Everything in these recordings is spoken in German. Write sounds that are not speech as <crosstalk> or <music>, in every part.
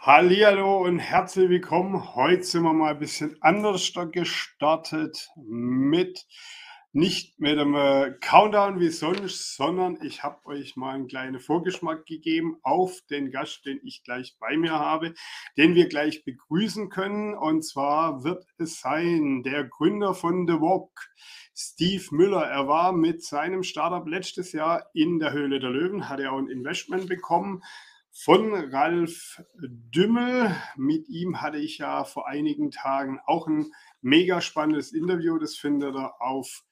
Hallihallo und herzlich willkommen. Heute sind wir mal ein bisschen anders gestartet mit nicht mit einem äh, Countdown wie sonst, sondern ich habe euch mal einen kleinen Vorgeschmack gegeben auf den Gast, den ich gleich bei mir habe, den wir gleich begrüßen können. Und zwar wird es sein der Gründer von The Walk, Steve Müller. Er war mit seinem Startup letztes Jahr in der Höhle der Löwen, hat er auch ein Investment bekommen von Ralf Dümmel. Mit ihm hatte ich ja vor einigen Tagen auch ein mega spannendes Interview. Das findet ihr auf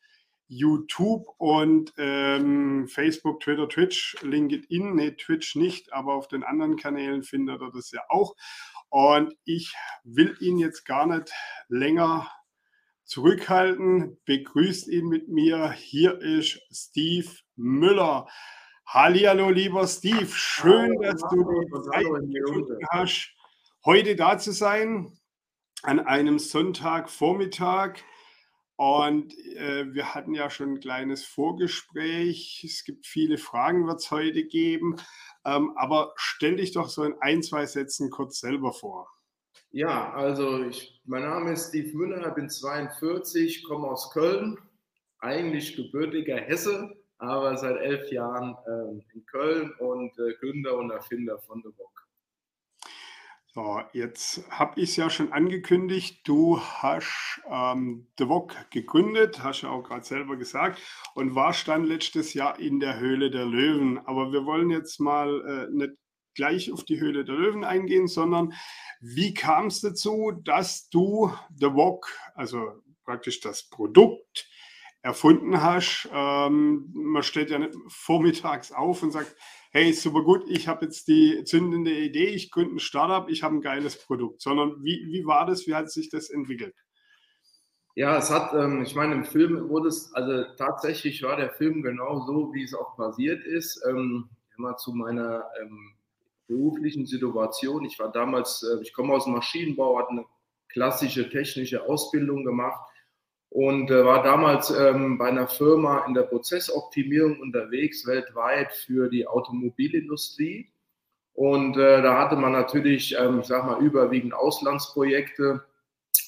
YouTube und ähm, Facebook, Twitter, Twitch, LinkedIn, nee, Twitch nicht, aber auf den anderen Kanälen findet ihr das ja auch. Und ich will ihn jetzt gar nicht länger zurückhalten. Begrüßt ihn mit mir. Hier ist Steve Müller. Hallo, lieber Steve. Schön, hallo, dass du die Zeit gefunden hast, heute da zu sein, an einem Sonntagvormittag. Und äh, wir hatten ja schon ein kleines Vorgespräch. Es gibt viele Fragen, wird es heute geben. Ähm, aber stell dich doch so in ein, zwei Sätzen kurz selber vor. Ja, also ich, mein Name ist Steve Müller, bin 42, komme aus Köln, eigentlich gebürtiger Hesse, aber seit elf Jahren ähm, in Köln und äh, Gründer und Erfinder von The Book. So, jetzt habe ich es ja schon angekündigt, du hast ähm, The Wok gegründet, hast ja auch gerade selber gesagt, und warst dann letztes Jahr in der Höhle der Löwen. Aber wir wollen jetzt mal äh, nicht gleich auf die Höhle der Löwen eingehen, sondern wie kam es dazu, dass du The Wok, also praktisch das Produkt, erfunden hast. Ähm, man steht ja nicht vormittags auf und sagt, hey, super gut, ich habe jetzt die zündende Idee, ich gründe ein Startup, ich habe ein geiles Produkt, sondern wie, wie war das, wie hat sich das entwickelt? Ja, es hat, ähm, ich meine, im Film wurde es, also tatsächlich war der Film genau so, wie es auch passiert ist. Ähm, immer zu meiner ähm, beruflichen Situation. Ich war damals, äh, ich komme aus dem Maschinenbau, hatte eine klassische technische Ausbildung gemacht und äh, war damals ähm, bei einer Firma in der Prozessoptimierung unterwegs, weltweit für die Automobilindustrie. Und äh, da hatte man natürlich, ähm, ich sag mal, überwiegend Auslandsprojekte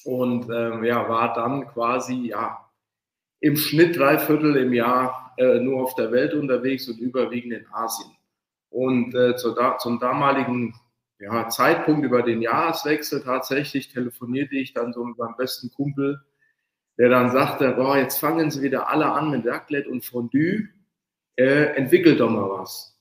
und ähm, ja, war dann quasi ja, im Schnitt drei Viertel im Jahr äh, nur auf der Welt unterwegs und überwiegend in Asien. Und äh, zu da, zum damaligen ja, Zeitpunkt über den Jahreswechsel tatsächlich telefonierte ich dann so mit meinem besten Kumpel der dann sagte, boah, jetzt fangen sie wieder alle an mit Raclette und Fondue, äh, entwickelt doch mal was.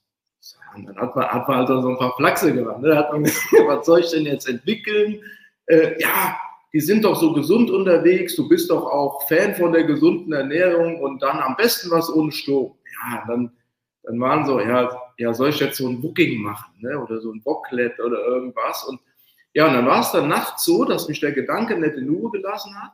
Und dann hat man, hat man also so ein paar Flachse gemacht. Ne? Hat man <laughs> gesagt, was soll ich denn jetzt entwickeln? Äh, ja, die sind doch so gesund unterwegs, du bist doch auch Fan von der gesunden Ernährung und dann am besten was ohne Strom. Ja, dann, dann waren so, ja, ja, soll ich jetzt so ein Booking machen, ne? oder so ein Bocklet oder irgendwas. Und ja, und dann war es dann nachts so, dass mich der Gedanke nicht in Ruhe gelassen hat.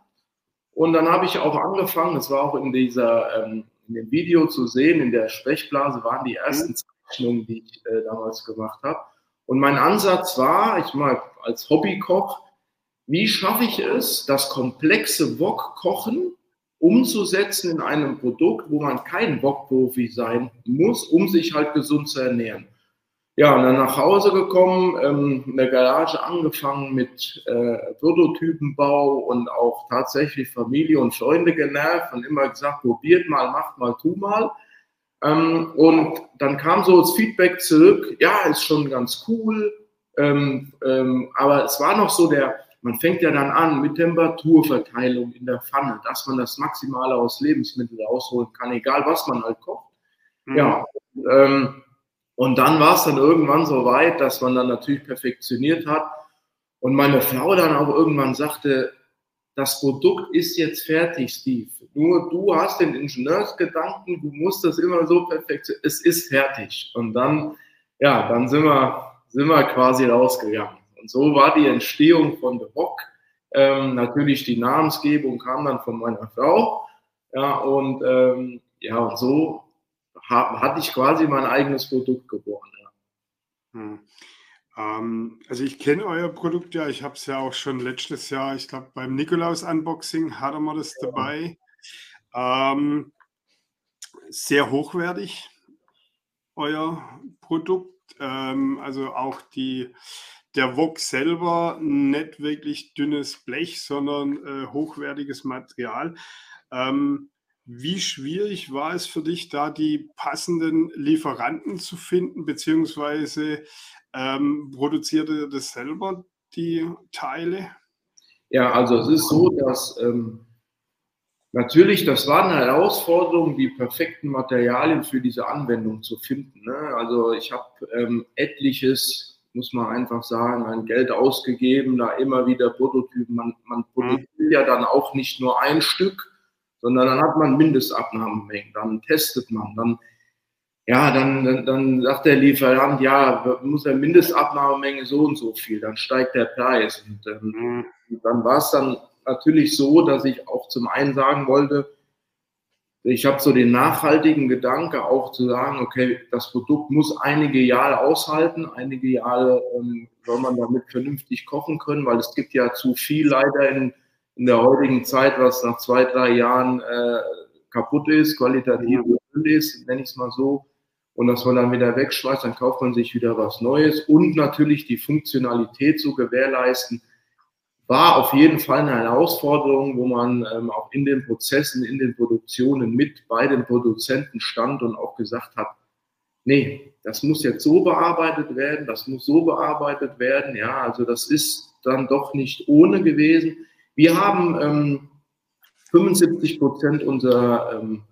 Und dann habe ich auch angefangen, das war auch in dieser, ähm, in dem Video zu sehen, in der Sprechblase waren die ersten Zeichnungen, die ich äh, damals gemacht habe. Und mein Ansatz war, ich mal als Hobbykoch, wie schaffe ich es, das komplexe Wok-Kochen umzusetzen in einem Produkt, wo man kein Wok-Profi sein muss, um sich halt gesund zu ernähren. Ja, und dann nach Hause gekommen, ähm, in der Garage angefangen mit äh, Prototypenbau und auch tatsächlich Familie und Freunde genervt und immer gesagt, probiert mal, macht mal, tu mal. Ähm, und dann kam so das Feedback zurück, ja, ist schon ganz cool, ähm, ähm, aber es war noch so der, man fängt ja dann an mit Temperaturverteilung in der Pfanne, dass man das Maximale aus Lebensmitteln rausholen kann, egal was man halt kocht. Mhm. Ja, ähm, und dann war es dann irgendwann so weit, dass man dann natürlich perfektioniert hat. Und meine Frau dann auch irgendwann sagte, das Produkt ist jetzt fertig, Steve. Nur du hast den Ingenieursgedanken, du musst das immer so perfekt, es ist fertig. Und dann, ja, dann sind wir, sind wir quasi rausgegangen. Und so war die Entstehung von The Rock. Ähm, natürlich die Namensgebung kam dann von meiner Frau. Ja, und ähm, ja, und so hatte ich quasi mein eigenes Produkt geboren. Ja. Hm. Ähm, also ich kenne euer Produkt ja, ich habe es ja auch schon letztes Jahr, ich glaube beim Nikolaus-Unboxing hatten wir das ja. dabei. Ähm, sehr hochwertig, euer Produkt. Ähm, also auch die der Wok selber nicht wirklich dünnes Blech, sondern äh, hochwertiges Material. Ähm, wie schwierig war es für dich, da die passenden Lieferanten zu finden, beziehungsweise ähm, produziert ihr das selber, die Teile? Ja, also es ist so, dass ähm, natürlich, das war eine Herausforderung, die perfekten Materialien für diese Anwendung zu finden. Ne? Also ich habe ähm, etliches, muss man einfach sagen, ein Geld ausgegeben, da immer wieder Prototypen. Man, man mhm. produziert ja dann auch nicht nur ein Stück, sondern dann hat man Mindestabnahmemengen, dann testet man, dann ja, dann, dann, dann sagt der Lieferant, ja, muss der Mindestabnahmemenge so und so viel, dann steigt der Preis. Und ähm, mhm. dann war es dann natürlich so, dass ich auch zum einen sagen wollte, ich habe so den nachhaltigen Gedanke auch zu sagen, okay, das Produkt muss einige Jahre aushalten, einige Jahre ähm, soll man damit vernünftig kochen können, weil es gibt ja zu viel leider in in der heutigen Zeit, was nach zwei, drei Jahren äh, kaputt ist, qualitativ Müll ist, nenne ich es mal so, und dass man dann wieder wegschmeißt, dann kauft man sich wieder was Neues und natürlich die Funktionalität zu gewährleisten, war auf jeden Fall eine Herausforderung, wo man ähm, auch in den Prozessen, in den Produktionen mit bei den Produzenten stand und auch gesagt hat, nee, das muss jetzt so bearbeitet werden, das muss so bearbeitet werden. Ja, also das ist dann doch nicht ohne gewesen. Wir haben ähm, 75 Prozent unserer ähm,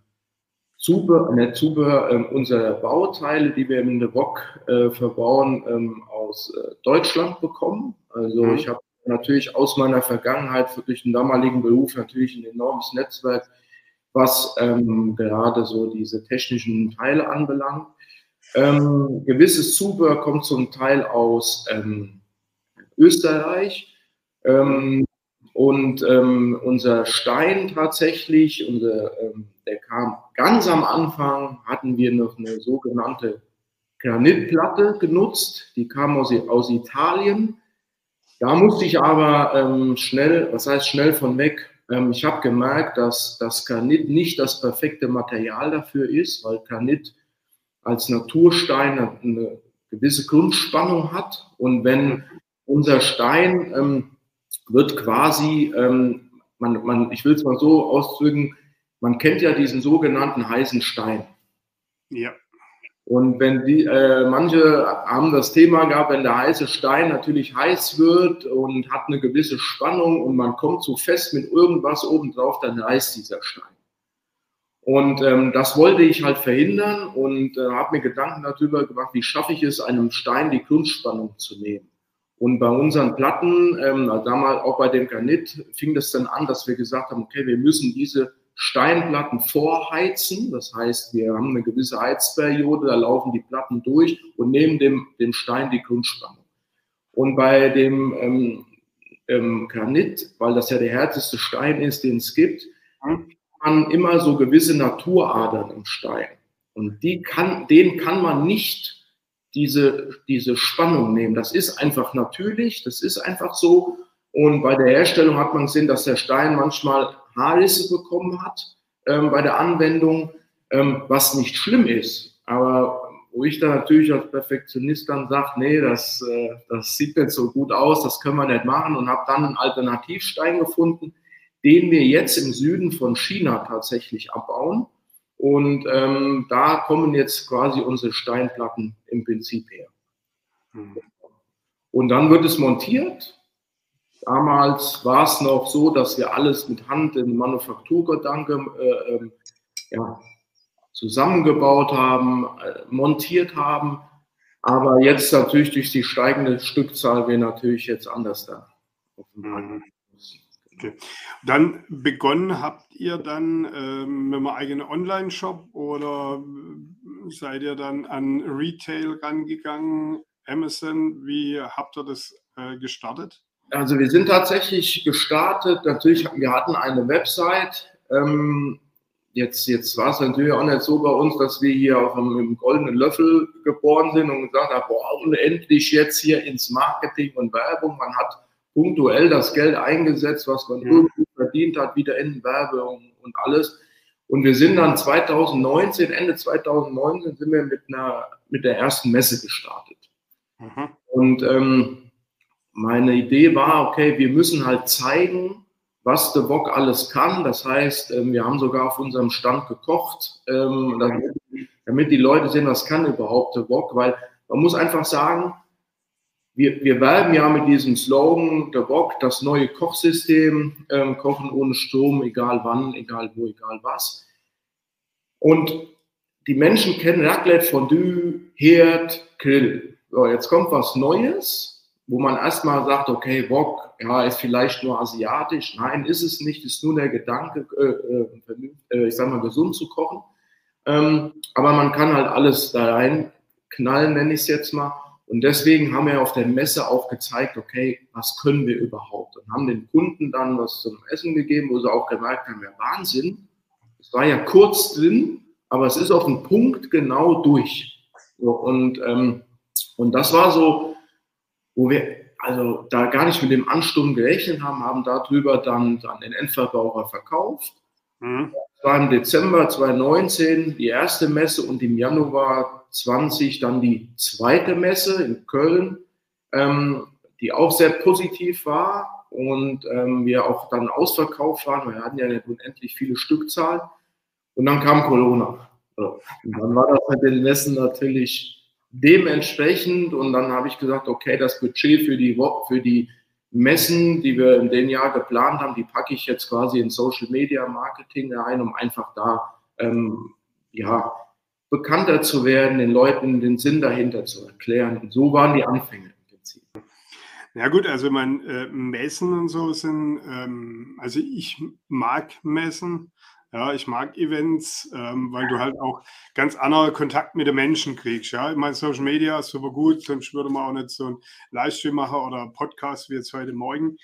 Zubehör, ne, Zubehör äh, unserer Bauteile, die wir in der Rock äh, verbauen, ähm, aus äh, Deutschland bekommen. Also mhm. ich habe natürlich aus meiner Vergangenheit durch den damaligen Beruf natürlich ein enormes Netzwerk, was ähm, gerade so diese technischen Teile anbelangt. Ähm, gewisses Zubehör kommt zum Teil aus ähm, Österreich. Ähm, und ähm, unser Stein tatsächlich, unser, ähm, der kam ganz am Anfang, hatten wir noch eine sogenannte Granitplatte genutzt, die kam aus, aus Italien. Da musste ich aber ähm, schnell, was heißt schnell von weg, ähm, ich habe gemerkt, dass das Granit nicht das perfekte Material dafür ist, weil Granit als Naturstein eine gewisse Grundspannung hat. Und wenn unser Stein ähm, wird quasi, ähm, man, man, ich will es mal so ausdrücken, man kennt ja diesen sogenannten heißen Stein. Ja. Und wenn die, äh, manche haben das Thema gehabt, wenn der heiße Stein natürlich heiß wird und hat eine gewisse Spannung und man kommt so fest mit irgendwas obendrauf, dann reißt dieser Stein. Und ähm, das wollte ich halt verhindern und äh, habe mir Gedanken darüber gemacht, wie schaffe ich es, einem Stein die Grundspannung zu nehmen. Und bei unseren Platten, ähm, damals auch bei dem Granit, fing das dann an, dass wir gesagt haben, okay, wir müssen diese Steinplatten vorheizen. Das heißt, wir haben eine gewisse Heizperiode, da laufen die Platten durch und nehmen dem, dem Stein die Grundspannung. Und bei dem ähm, ähm, Granit, weil das ja der härteste Stein ist, den es gibt, hat man immer so gewisse Naturadern im Stein. Und die kann, den kann man nicht diese, diese Spannung nehmen. Das ist einfach natürlich, das ist einfach so. Und bei der Herstellung hat man gesehen, dass der Stein manchmal Haarrisse bekommen hat ähm, bei der Anwendung, ähm, was nicht schlimm ist. Aber wo ich dann natürlich als Perfektionist dann sage, nee, das, äh, das sieht nicht so gut aus, das können wir nicht machen und habe dann einen Alternativstein gefunden, den wir jetzt im Süden von China tatsächlich abbauen und ähm, da kommen jetzt quasi unsere Steinplatten im Prinzip her. Mhm. Und dann wird es montiert. Damals war es noch so, dass wir alles mit Hand in Manufakturgedanke äh, äh, ja, zusammengebaut haben, äh, montiert haben. Aber jetzt natürlich durch die steigende Stückzahl wir natürlich jetzt anders da. Mhm. Okay. Dann begonnen habt ihr dann ähm, mit einem eigenen Online-Shop oder seid ihr dann an Retail rangegangen, Amazon? Wie habt ihr das äh, gestartet? Also wir sind tatsächlich gestartet. Natürlich, wir hatten eine Website. Ähm, jetzt, jetzt war es natürlich auch nicht so bei uns, dass wir hier auf einem goldenen Löffel geboren sind und gesagt haben, boah, und endlich jetzt hier ins Marketing und Werbung. Man hat punktuell das Geld eingesetzt, was man ja. irgendwie verdient hat, wieder in Werbung und alles. Und wir sind dann 2019, Ende 2019, sind wir mit, einer, mit der ersten Messe gestartet. Mhm. Und ähm, meine Idee war, okay, wir müssen halt zeigen, was der Bock alles kann. Das heißt, ähm, wir haben sogar auf unserem Stand gekocht, ähm, damit, damit die Leute sehen, was kann überhaupt der Bock, weil man muss einfach sagen, wir, wir werben ja mit diesem Slogan, der Bock, das neue Kochsystem, ähm, Kochen ohne Strom, egal wann, egal wo, egal was. Und die Menschen kennen Raclette, Fondue, Herd, Grill. So, jetzt kommt was Neues, wo man erstmal sagt, okay, Bock, ja, ist vielleicht nur asiatisch. Nein, ist es nicht, ist nur der Gedanke, äh, äh, ich sag mal, gesund zu kochen. Ähm, aber man kann halt alles da rein knallen, nenne ich es jetzt mal. Und deswegen haben wir auf der Messe auch gezeigt, okay, was können wir überhaupt? Und haben den Kunden dann was zum Essen gegeben, wo sie auch gemerkt haben, ja Wahnsinn, es war ja kurz drin, aber es ist auf den Punkt genau durch. So, und, ähm, und das war so, wo wir also da gar nicht mit dem Ansturm gerechnet haben, haben darüber dann an den Endverbraucher verkauft. Mhm. Das war im Dezember 2019 die erste Messe und im Januar 20 dann die zweite Messe in Köln, ähm, die auch sehr positiv war und ähm, wir auch dann ausverkauft waren. Wir hatten ja unendlich viele Stückzahlen. Und dann kam Corona. Und dann war das mit den Messen natürlich dementsprechend. Und dann habe ich gesagt, okay, das Budget für die, für die Messen, die wir in dem Jahr geplant haben, die packe ich jetzt quasi in Social Media Marketing ein, um einfach da ähm, ja, bekannter zu werden, den Leuten den Sinn dahinter zu erklären. Und so waren die Anfänge im Prinzip. Ja gut, also man äh, Messen und so sind, ähm, also ich mag Messen, ja, ich mag Events, ähm, weil du halt auch ganz anderen Kontakt mit den Menschen kriegst. Ja, ich meine, Social Media ist super gut, sonst würde man auch nicht so einen Livestream machen oder Podcast wie jetzt heute Morgen.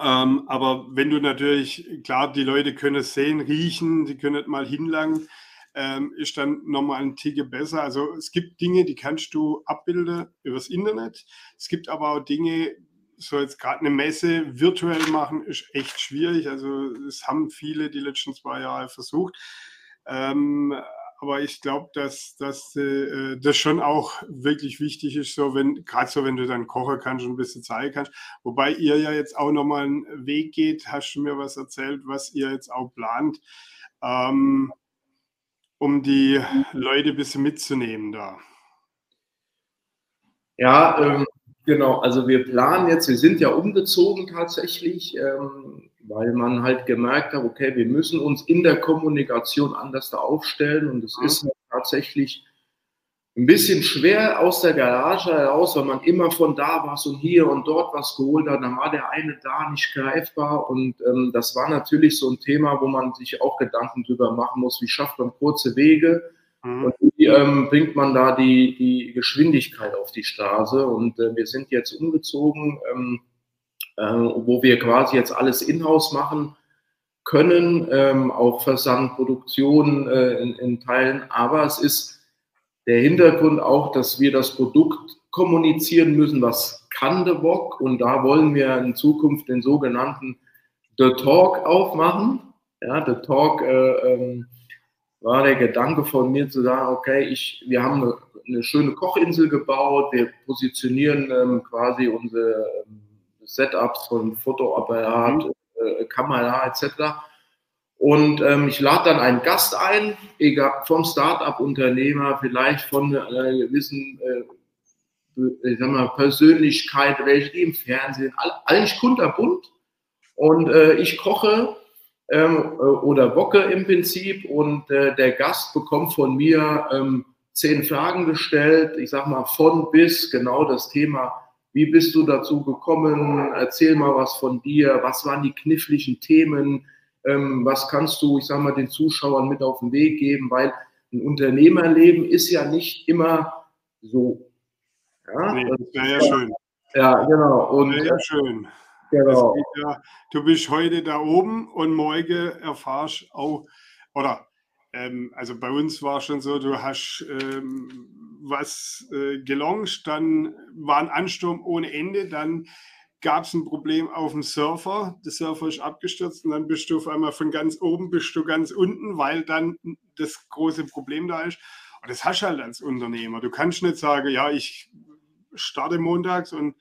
Ähm, aber wenn du natürlich, klar, die Leute können es sehen, riechen, die können nicht mal hinlangen, ähm, ist dann nochmal ein Ticke besser. Also es gibt Dinge, die kannst du abbilden übers Internet. Es gibt aber auch Dinge, so jetzt gerade eine Messe virtuell machen, ist echt schwierig. Also es haben viele die letzten zwei Jahre versucht. Ähm, aber ich glaube, dass, dass äh, das schon auch wirklich wichtig ist, so wenn, gerade so, wenn du dann kochen kannst und ein bisschen zeigen kannst. Wobei ihr ja jetzt auch nochmal einen Weg geht, hast du mir was erzählt, was ihr jetzt auch plant. Ähm, um die Leute ein bisschen mitzunehmen da? Ja, ähm, genau. Also wir planen jetzt, wir sind ja umgezogen tatsächlich, ähm, weil man halt gemerkt hat, okay, wir müssen uns in der Kommunikation anders da aufstellen und es mhm. ist tatsächlich ein bisschen schwer aus der Garage heraus, weil man immer von da was und hier und dort was geholt hat. Dann war der eine da nicht greifbar. Und ähm, das war natürlich so ein Thema, wo man sich auch Gedanken drüber machen muss, wie schafft man kurze Wege mhm. und wie ähm, bringt man da die, die Geschwindigkeit auf die Straße. Und äh, wir sind jetzt umgezogen, ähm, äh, wo wir quasi jetzt alles in-house machen können, ähm, auch Versand, Produktion äh, in, in Teilen. Aber es ist der Hintergrund auch, dass wir das Produkt kommunizieren müssen, was kann der Bock und da wollen wir in Zukunft den sogenannten The Talk aufmachen. Ja, The Talk äh, ähm, war der Gedanke von mir zu sagen, okay, ich, wir haben eine, eine schöne Kochinsel gebaut, wir positionieren ähm, quasi unsere ähm, Setups von Fotoapparat, mhm. äh, Kamera etc. Und ähm, ich lade dann einen Gast ein, egal vom Start-up-Unternehmer, vielleicht von einer gewissen äh, ich sag mal, Persönlichkeit, welche die im Fernsehen, eigentlich kunterbunt. Und äh, ich koche ähm, äh, oder bocke im Prinzip und äh, der Gast bekommt von mir ähm, zehn Fragen gestellt. Ich sag mal von bis genau das Thema. Wie bist du dazu gekommen? Erzähl mal was von dir. Was waren die kniffligen Themen? Ähm, was kannst du, ich sage mal, den Zuschauern mit auf den Weg geben, weil ein Unternehmerleben ist ja nicht immer so. Ja, nee, das wäre ja schön. Ja, genau. Und, ja schön. Genau. Ja, du bist heute da oben und morgen erfahrst auch, oder ähm, also bei uns war schon so, du hast ähm, was äh, gelauncht, dann war ein Ansturm ohne Ende, dann gab es ein Problem auf dem Surfer. Der Surfer ist abgestürzt und dann bist du auf einmal von ganz oben bist du ganz unten, weil dann das große Problem da ist. Und das hast du halt als Unternehmer. Du kannst nicht sagen, ja, ich starte montags und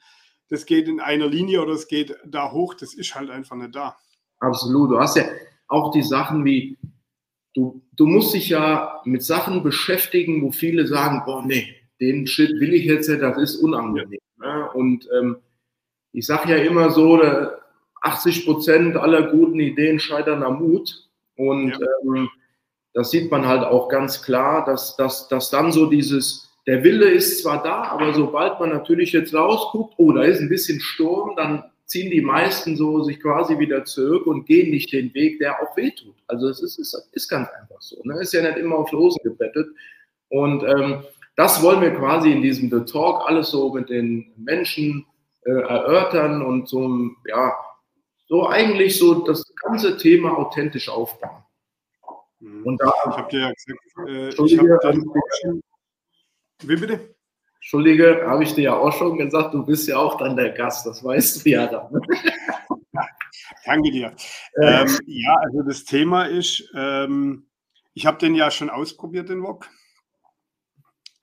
das geht in einer Linie oder es geht da hoch, das ist halt einfach nicht da. Absolut. Du hast ja auch die Sachen wie, du, du musst dich ja mit Sachen beschäftigen, wo viele sagen, boah, nee, den Shit will ich jetzt nicht, das ist unangenehm. Ne? Und ähm, ich sage ja immer so, 80 Prozent aller guten Ideen scheitern am Mut. Und ja. ähm, das sieht man halt auch ganz klar, dass, dass, dass dann so dieses, der Wille ist zwar da, aber sobald man natürlich jetzt rausguckt, oh, da ist ein bisschen Sturm, dann ziehen die meisten so sich quasi wieder zurück und gehen nicht den Weg, der auch wehtut. Also es ist, ist, ist ganz einfach so. Ne? Ist ja nicht immer auf Losen gebettet. Und ähm, das wollen wir quasi in diesem The Talk alles so mit den Menschen äh, erörtern und so, ja, so eigentlich so das ganze Thema authentisch aufbauen. Mhm. Und da, ich habe dir ja gesagt, äh, ich habe dann, wie bitte? Entschuldige, habe ich dir ja auch schon gesagt, du bist ja auch dann der Gast, das weißt du ja dann. <laughs> Danke dir. Ähm, ja, also das Thema ist, ähm, ich habe den ja schon ausprobiert, den Wok.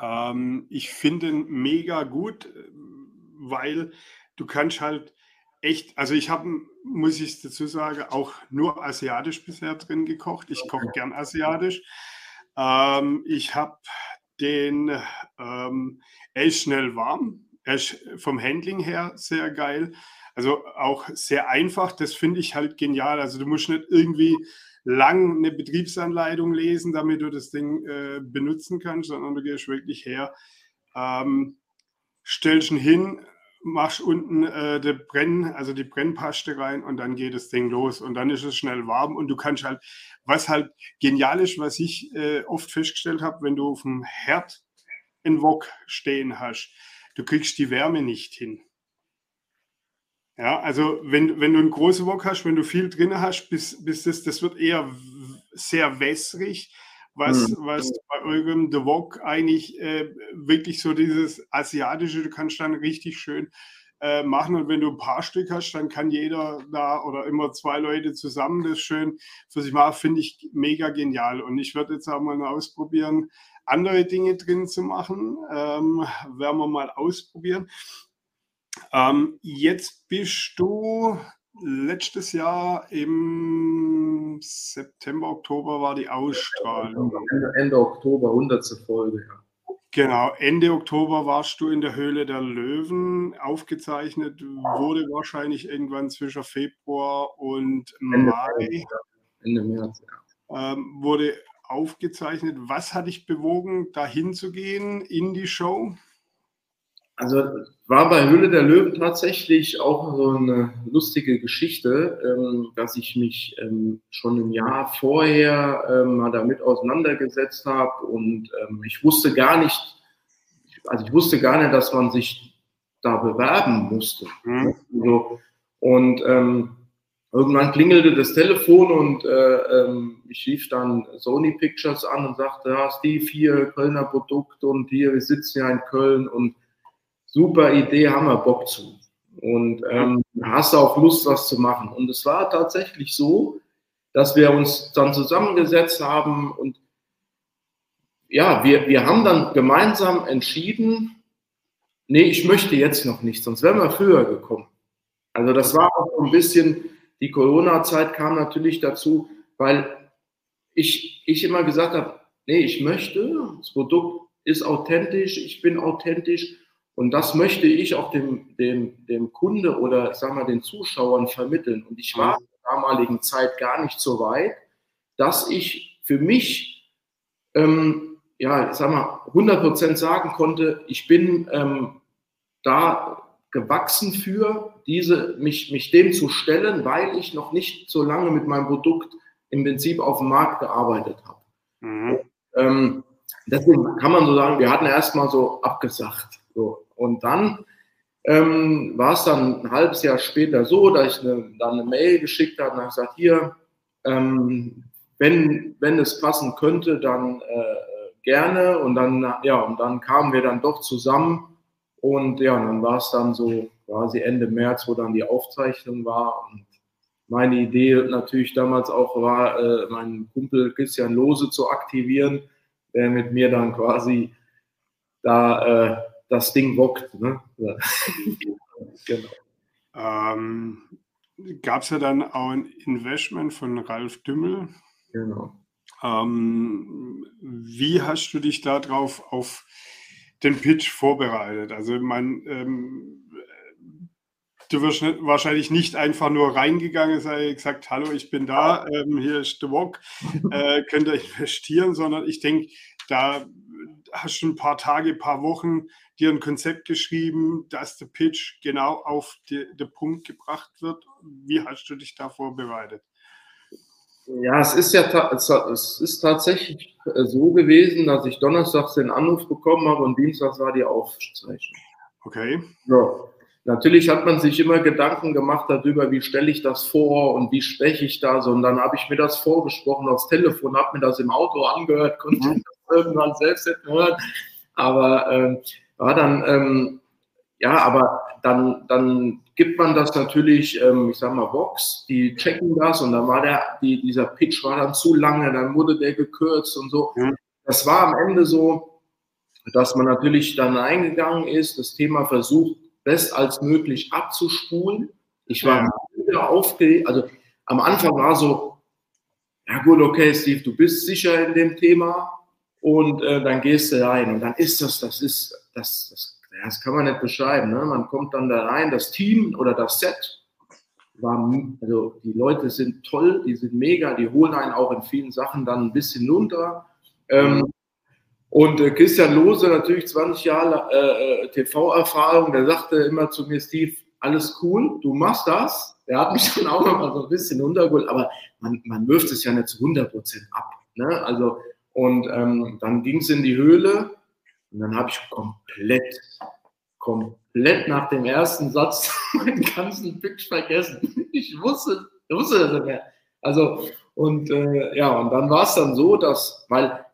Ähm, ich finde ihn mega gut, weil du kannst halt echt, also ich habe, muss ich dazu sagen, auch nur asiatisch bisher drin gekocht. Ich koche gern asiatisch. Ähm, ich habe den, ähm, er ist schnell warm, er ist vom Handling her sehr geil, also auch sehr einfach, das finde ich halt genial. Also du musst nicht irgendwie lang eine Betriebsanleitung lesen, damit du das Ding äh, benutzen kannst, sondern du gehst wirklich her, ähm, stellst ihn hin, machst unten äh, die Brenn, also die Brennpaste rein und dann geht das Ding los und dann ist es schnell warm und du kannst halt, was halt genial ist, was ich äh, oft festgestellt habe, wenn du auf dem Herd in Wok stehen hast, du kriegst die Wärme nicht hin. Ja, also wenn, wenn du einen großen Wok hast, wenn du viel drin hast, bis, bis das, das wird eher sehr wässrig was, mhm. was bei eurem The Wok eigentlich äh, wirklich so dieses asiatische, du kannst dann richtig schön äh, machen und wenn du ein paar Stück hast, dann kann jeder da oder immer zwei Leute zusammen das schön für sich machen, finde ich mega genial und ich werde jetzt auch mal ausprobieren, andere Dinge drin zu machen, ähm, werden wir mal ausprobieren. Ähm, jetzt bist du letztes Jahr im September, Oktober war die Ausstrahlung. Ende, Ende Oktober, 100. Folge, ja. Genau, Ende Oktober warst du in der Höhle der Löwen. Aufgezeichnet wurde wahrscheinlich irgendwann zwischen Februar und Mai. Ende März, ja. Ähm, wurde aufgezeichnet. Was hat dich bewogen, dahin zu gehen in die Show? Also war bei Höhle der Löwen tatsächlich auch so eine lustige Geschichte, ähm, dass ich mich ähm, schon ein Jahr vorher ähm, mal damit auseinandergesetzt habe und ähm, ich wusste gar nicht, also ich wusste gar nicht, dass man sich da bewerben musste. Mhm. Also, und ähm, irgendwann klingelte das Telefon und äh, ähm, ich rief dann Sony Pictures an und sagte, ja, Steve, hier Kölner Produkt und hier, wir sitzen ja in Köln und super Idee, haben wir Bock zu. Und ähm, hast auch Lust, was zu machen. Und es war tatsächlich so, dass wir uns dann zusammengesetzt haben und ja, wir, wir haben dann gemeinsam entschieden, nee, ich möchte jetzt noch nicht, sonst wären wir früher gekommen. Also das war auch ein bisschen, die Corona-Zeit kam natürlich dazu, weil ich, ich immer gesagt habe, nee, ich möchte, das Produkt ist authentisch, ich bin authentisch und das möchte ich auch dem, dem, dem Kunde oder sag mal den Zuschauern vermitteln. Und ich war in der damaligen Zeit gar nicht so weit, dass ich für mich, ähm, ja, sag mal, 100% sagen konnte, ich bin ähm, da gewachsen für, diese, mich, mich dem zu stellen, weil ich noch nicht so lange mit meinem Produkt im Prinzip auf dem Markt gearbeitet habe. Mhm. Ähm, deswegen kann man so sagen, wir hatten erstmal so abgesagt. So. Und dann ähm, war es dann ein halbes Jahr später so, dass ich eine, dann eine Mail geschickt habe und habe gesagt, hier, ähm, wenn, wenn es passen könnte, dann äh, gerne. Und dann, ja, und dann kamen wir dann doch zusammen. Und ja, und dann war es dann so quasi Ende März, wo dann die Aufzeichnung war. Und meine Idee natürlich damals auch war, äh, meinen Kumpel Christian Lose zu aktivieren, der mit mir dann quasi da äh, das Ding bockt. Ne? <laughs> genau. Ähm, Gab es ja dann auch ein Investment von Ralf Dümmel. Genau. Ähm, wie hast du dich darauf auf den Pitch vorbereitet? Also man, ähm, du wirst nicht, wahrscheinlich nicht einfach nur reingegangen sein, gesagt, hallo, ich bin da, <laughs> ähm, hier ist The Walk, äh, könnt ihr <laughs> investieren, sondern ich denke, da hast du ein paar Tage, ein paar Wochen dir ein Konzept geschrieben, dass der Pitch genau auf den Punkt gebracht wird. Wie hast du dich da vorbereitet? Ja, es ist ja es ist tatsächlich äh, so gewesen, dass ich donnerstags den Anruf bekommen habe und dienstags war die Aufzeichnung. Okay. Ja. Natürlich hat man sich immer Gedanken gemacht darüber, wie stelle ich das vor und wie spreche ich das. Und dann habe ich mir das vorgesprochen aufs Telefon, habe mir das im Auto angehört, konnte mhm. das irgendwann selbst nicht hören. Aber ähm, war dann, ähm, ja, aber dann, dann gibt man das natürlich, ähm, ich sag mal, Box, die checken das und dann war der, die, dieser Pitch war dann zu lange, dann wurde der gekürzt und so. Mhm. Das war am Ende so, dass man natürlich dann eingegangen ist, das Thema versucht, best als möglich abzuspulen. Ich war ja. wieder aufgeregt, also am Anfang war so, ja gut, okay, Steve, du bist sicher in dem Thema und äh, dann gehst du rein und dann ist das, das ist, das, das, das kann man nicht beschreiben. Ne? Man kommt dann da rein, das Team oder das Set war, also die Leute sind toll, die sind mega, die holen einen auch in vielen Sachen dann ein bisschen runter. Ähm, und äh, Christian Lose, natürlich 20 Jahre äh, äh TV-Erfahrung, der sagte immer zu mir, Steve, alles cool, du machst das. Der hat mich <laughs> dann auch noch mal so ein bisschen runtergeholt, aber man, man wirft es ja nicht zu 100 Prozent ab. Ne? Also, und ähm, dann ging es in die Höhle und dann habe ich komplett, komplett nach dem ersten Satz <laughs> meinen ganzen Pitch vergessen. Ich wusste, ich wusste das nicht mehr. Also, und äh, ja, und dann war es dann so, dass, weil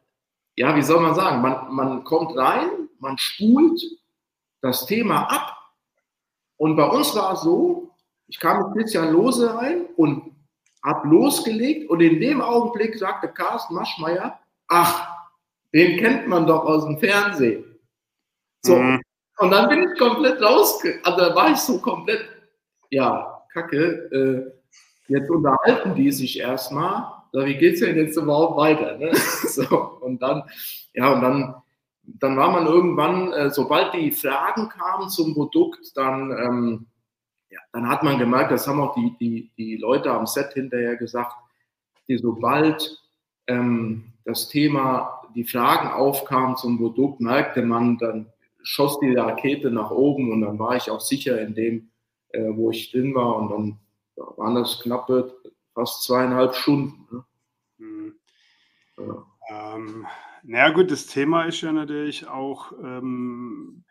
ja, wie soll man sagen, man, man kommt rein, man spult das Thema ab. Und bei uns war es so, ich kam mit Christian Lose rein und habe losgelegt und in dem Augenblick sagte Carsten Maschmeyer, ach, den kennt man doch aus dem Fernsehen. So, mhm. und dann bin ich komplett rausge... Also da war ich so komplett, ja, kacke, äh, jetzt unterhalten die sich erstmal so, wie es denn jetzt überhaupt weiter? Ne? <laughs> So, und dann, ja, und dann, dann war man irgendwann, äh, sobald die Fragen kamen zum Produkt, dann, ähm, ja, dann hat man gemerkt, das haben auch die, die, die Leute am Set hinterher gesagt, die sobald ähm, das Thema, die Fragen aufkamen zum Produkt, merkte man, dann schoss die Rakete nach oben und dann war ich auch sicher in dem, äh, wo ich drin war und dann waren das knappe fast zweieinhalb Stunden. Ne? Hm. Ja. Ähm, naja gut, das Thema ist ja natürlich auch, ähm,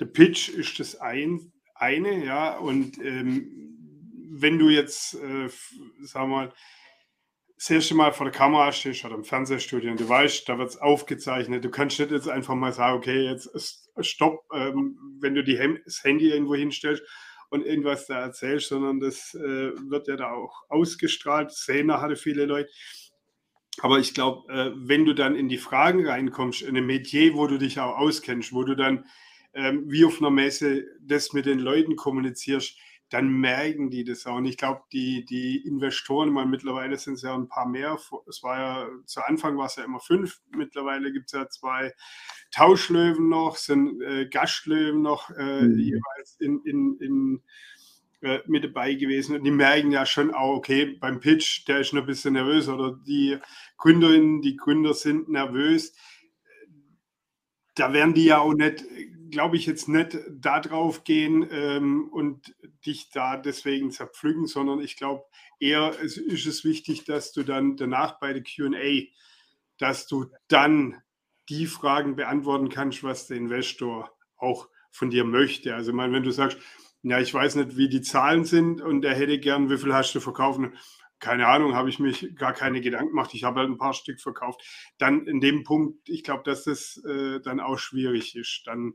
der Pitch ist das ein, eine, ja, und ähm, wenn du jetzt, äh, sag mal, das erste Mal vor der Kamera stehst oder im Fernsehstudio und du weißt, da wird es aufgezeichnet, du kannst nicht jetzt einfach mal sagen, okay, jetzt stopp, ähm, wenn du die, das Handy irgendwo hinstellst und irgendwas da erzählst, sondern das äh, wird ja da auch ausgestrahlt. Szene hatte viele Leute. Aber ich glaube, äh, wenn du dann in die Fragen reinkommst, in einem Metier, wo du dich auch auskennst, wo du dann ähm, wie auf einer Messe das mit den Leuten kommunizierst, dann merken die das auch. Und ich glaube, die, die Investoren, ich meine, mittlerweile sind es ja ein paar mehr. Es war ja, zu Anfang war es ja immer fünf. Mittlerweile gibt es ja zwei Tauschlöwen noch, sind äh, Gastlöwen noch äh, mhm. jeweils in, in, in äh, mit dabei gewesen. Und die merken ja schon auch, okay, beim Pitch, der ist noch ein bisschen nervös oder die Gründerinnen, die Gründer sind nervös. Da werden die ja auch nicht glaube ich, jetzt nicht da drauf gehen ähm, und dich da deswegen zerpflücken, sondern ich glaube eher es ist es wichtig, dass du dann danach bei der QA, dass du dann die Fragen beantworten kannst, was der Investor auch von dir möchte. Also, meine, wenn du sagst, ja, ich weiß nicht, wie die Zahlen sind und er hätte gern, wie viel hast du verkauft? keine Ahnung, habe ich mich gar keine Gedanken gemacht. Ich habe halt ein paar Stück verkauft. Dann in dem Punkt, ich glaube, dass das äh, dann auch schwierig ist. Dann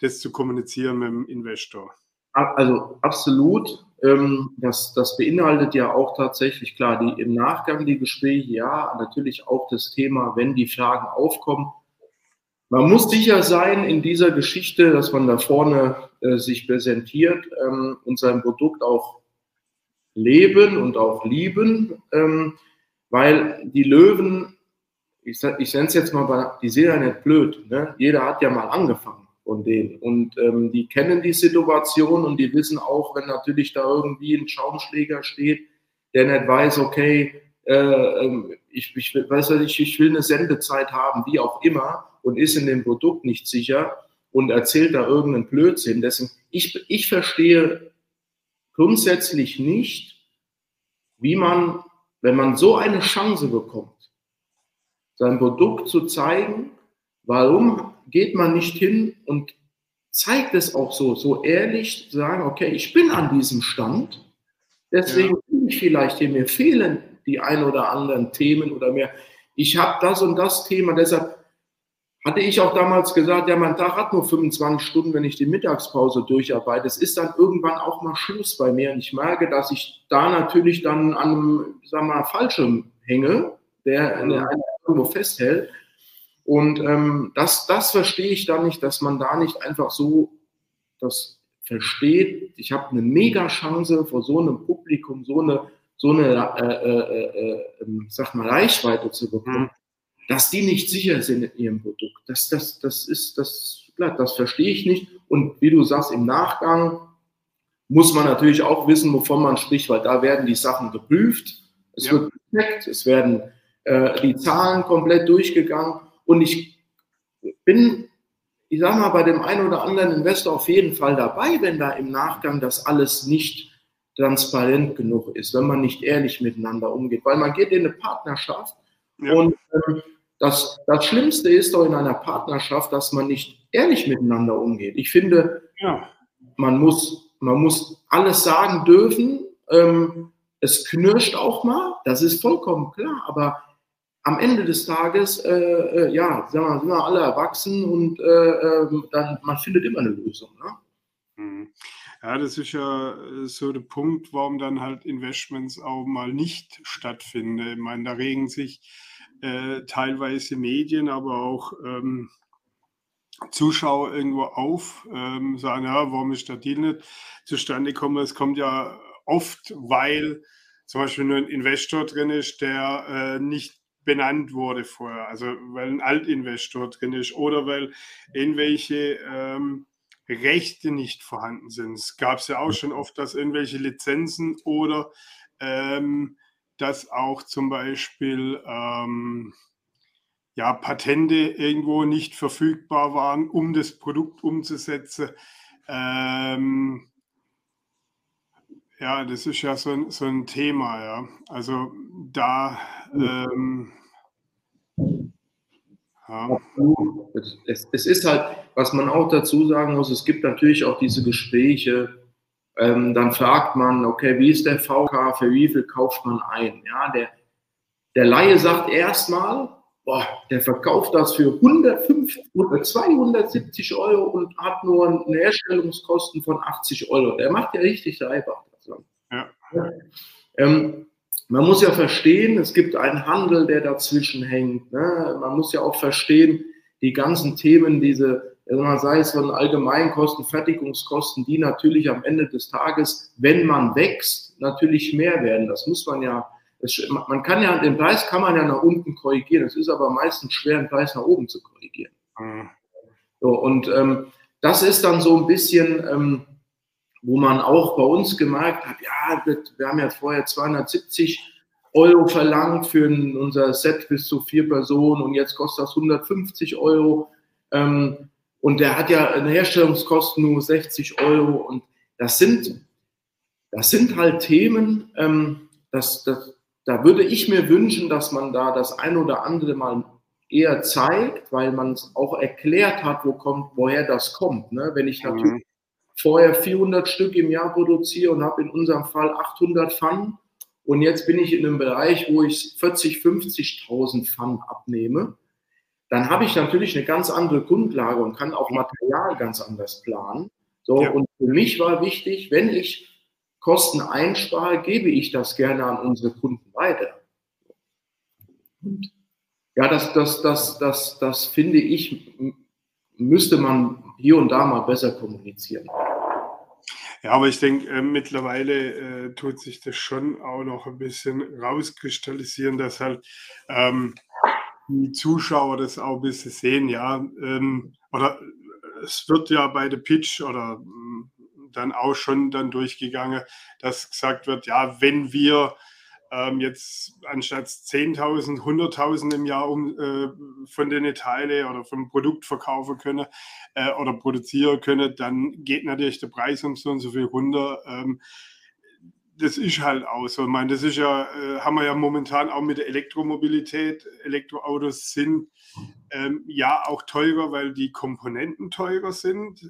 das zu kommunizieren mit dem Investor. Also absolut. Ähm, das, das beinhaltet ja auch tatsächlich, klar, die, im Nachgang die Gespräche, ja, natürlich auch das Thema, wenn die Fragen aufkommen, man muss sicher sein in dieser Geschichte, dass man da vorne äh, sich präsentiert ähm, und sein Produkt auch leben und auch lieben, ähm, weil die Löwen, ich, ich nenne es jetzt mal, die sind ja nicht blöd. Ne? Jeder hat ja mal angefangen von denen und ähm, die kennen die Situation und die wissen auch, wenn natürlich da irgendwie ein Schaumschläger steht, der nicht weiß, okay, äh, ähm, ich, ich, weiß nicht, ich will eine Sendezeit haben, wie auch immer, und ist in dem Produkt nicht sicher und erzählt da irgendeinen Blödsinn. Deswegen, ich, ich verstehe grundsätzlich nicht, wie man, wenn man so eine Chance bekommt, sein Produkt zu zeigen, warum geht man nicht hin und zeigt es auch so, so ehrlich, sagen, okay, ich bin an diesem Stand, deswegen ja. bin ich vielleicht hier, mir fehlen die ein oder anderen Themen oder mehr. Ich habe das und das Thema, deshalb hatte ich auch damals gesagt, ja, mein Tag hat nur 25 Stunden, wenn ich die Mittagspause durcharbeite. Es ist dann irgendwann auch mal Schluss bei mir. Und ich merke, dass ich da natürlich dann an einem, sag mal, Fallschirm hänge, der mhm. irgendwo festhält. Und ähm, das, das verstehe ich dann nicht, dass man da nicht einfach so das versteht. Ich habe eine mega Chance vor so einem Publikum, so eine, so eine äh, äh, äh, ähm, sag mal, Reichweite zu bekommen. Mhm dass die nicht sicher sind in ihrem Produkt. Das, das, das ist, das, das verstehe ich nicht. Und wie du sagst, im Nachgang muss man natürlich auch wissen, wovon man spricht, weil da werden die Sachen geprüft, es ja. wird gecheckt, es werden äh, die Zahlen komplett durchgegangen. Und ich bin, ich sage mal, bei dem einen oder anderen Investor auf jeden Fall dabei, wenn da im Nachgang das alles nicht transparent genug ist, wenn man nicht ehrlich miteinander umgeht. Weil man geht in eine Partnerschaft ja. und ähm, das, das Schlimmste ist doch in einer Partnerschaft, dass man nicht ehrlich miteinander umgeht. Ich finde, ja. man, muss, man muss alles sagen dürfen. Ähm, es knirscht auch mal, das ist vollkommen klar, aber am Ende des Tages, äh, äh, ja, sagen wir, sind wir alle erwachsen und äh, ähm, dann, man findet immer eine Lösung. Ne? Mhm. Ja, das ist ja so der Punkt, warum dann halt Investments auch mal nicht stattfinden. Ich meine, da regen sich äh, teilweise Medien, aber auch ähm, Zuschauer irgendwo auf, ähm, sagen, ja, warum ist der Deal nicht zustande gekommen? Es kommt ja oft, weil zum Beispiel nur ein Investor drin ist, der äh, nicht benannt wurde vorher, also weil ein Altinvestor drin ist oder weil irgendwelche ähm, Rechte nicht vorhanden sind. Es gab es ja auch schon oft, dass irgendwelche Lizenzen oder ähm, dass auch zum Beispiel ähm, ja, Patente irgendwo nicht verfügbar waren, um das Produkt umzusetzen. Ähm, ja, das ist ja so ein, so ein Thema, ja. Also da ähm, ja. Es, es, ist halt, was man auch dazu sagen muss, es gibt natürlich auch diese Gespräche, ähm, dann fragt man, okay, wie ist der VK, für wie viel kauft man ein? Ja, der, der Laie sagt erstmal, boah, der verkauft das für 150 oder 270 Euro und hat nur eine Herstellungskosten von 80 Euro. Der macht ja richtig einfach. Ähm, man muss ja verstehen, es gibt einen Handel, der dazwischen hängt. Ne? Man muss ja auch verstehen, die ganzen Themen, diese sei es von Allgemeinkosten, Fertigungskosten, die natürlich am Ende des Tages, wenn man wächst, natürlich mehr werden. Das muss man ja, man kann ja, den Preis kann man ja nach unten korrigieren. Es ist aber meistens schwer, den Preis nach oben zu korrigieren. Mhm. So, und ähm, das ist dann so ein bisschen, ähm, wo man auch bei uns gemerkt hat, ja, wir haben ja vorher 270 Euro verlangt für unser Set bis zu vier Personen und jetzt kostet das 150 Euro. Ähm, und der hat ja eine Herstellungskosten nur 60 Euro. Und das sind, das sind halt Themen, ähm, das, das, da würde ich mir wünschen, dass man da das ein oder andere mal eher zeigt, weil man es auch erklärt hat, wo kommt, woher das kommt. Ne? Wenn ich natürlich mhm. Vorher 400 Stück im Jahr produziere und habe in unserem Fall 800 Pfannen und jetzt bin ich in einem Bereich, wo ich 40, 50.000 Pfannen abnehme, dann habe ich natürlich eine ganz andere Grundlage und kann auch Material ganz anders planen. So, ja. und für mich war wichtig, wenn ich Kosten einspare, gebe ich das gerne an unsere Kunden weiter. Und Ja, das, das, das, das, das finde ich, müsste man hier und da mal besser kommunizieren. Ja, aber ich denke, äh, mittlerweile äh, tut sich das schon auch noch ein bisschen rauskristallisieren, dass halt ähm, die Zuschauer das auch ein bisschen sehen, ja. Ähm, oder es wird ja bei der Pitch oder mm, dann auch schon dann durchgegangen, dass gesagt wird, ja, wenn wir ähm, jetzt anstatt 10.000, 100.000 im Jahr um, äh, von den Teile oder vom Produkt verkaufen können äh, oder produzieren können, dann geht natürlich der Preis um so und so viel runter. Ähm, das ist halt auch so. Ich meine, das ist ja, äh, haben wir ja momentan auch mit der Elektromobilität. Elektroautos sind ähm, ja auch teurer, weil die Komponenten teurer sind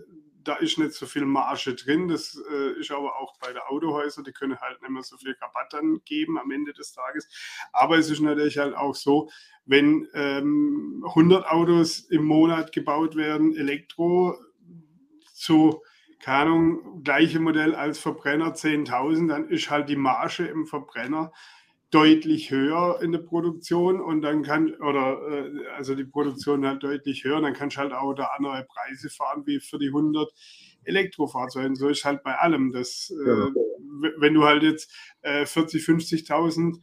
da ist nicht so viel Marge drin. Das äh, ist aber auch bei den Autohäusern, die können halt nicht mehr so viel Rabatt dann geben am Ende des Tages. Aber es ist natürlich halt auch so, wenn ähm, 100 Autos im Monat gebaut werden, Elektro zu, keine Ahnung, gleiche Modell als Verbrenner 10.000, dann ist halt die Marge im Verbrenner deutlich höher in der Produktion und dann kann, oder äh, also die Produktion halt deutlich höher, dann kannst du halt auch da andere Preise fahren wie für die 100 Elektrofahrzeuge. So ist halt bei allem. Das, äh, ja. wenn du halt jetzt äh, 40, 50.000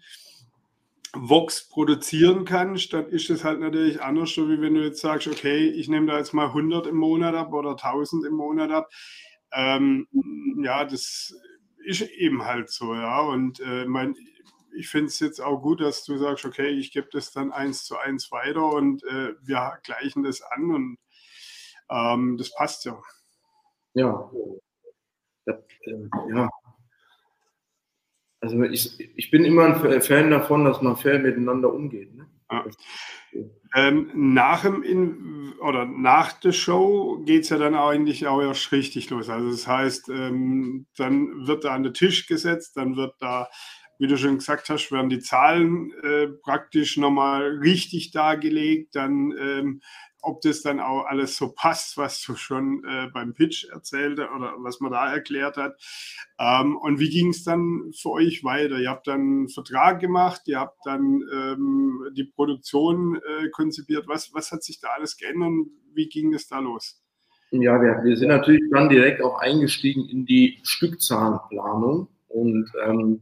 Vox produzieren kannst, dann ist das halt natürlich anders, so wie wenn du jetzt sagst, okay, ich nehme da jetzt mal 100 im Monat ab oder 1000 im Monat ab. Ähm, ja, das ist eben halt so, ja. Und äh, mein, ich finde es jetzt auch gut, dass du sagst, okay, ich gebe das dann eins zu eins weiter und äh, wir gleichen das an und ähm, das passt ja. Ja. Das, äh, ja. Also ich, ich bin immer ein Fan davon, dass man fair miteinander umgeht. Ne? Ja. Ähm, nach dem In oder nach der Show geht es ja dann eigentlich auch erst richtig los. Also das heißt, ähm, dann wird da an den Tisch gesetzt, dann wird da wie du schon gesagt hast, werden die Zahlen äh, praktisch nochmal richtig dargelegt, dann ähm, ob das dann auch alles so passt, was du schon äh, beim Pitch erzählt oder was man da erklärt hat. Ähm, und wie ging es dann für euch weiter? Ihr habt dann einen Vertrag gemacht, ihr habt dann ähm, die Produktion äh, konzipiert. Was, was hat sich da alles geändert wie ging es da los? Ja, wir, wir sind natürlich dann direkt auch eingestiegen in die Stückzahlenplanung und ähm,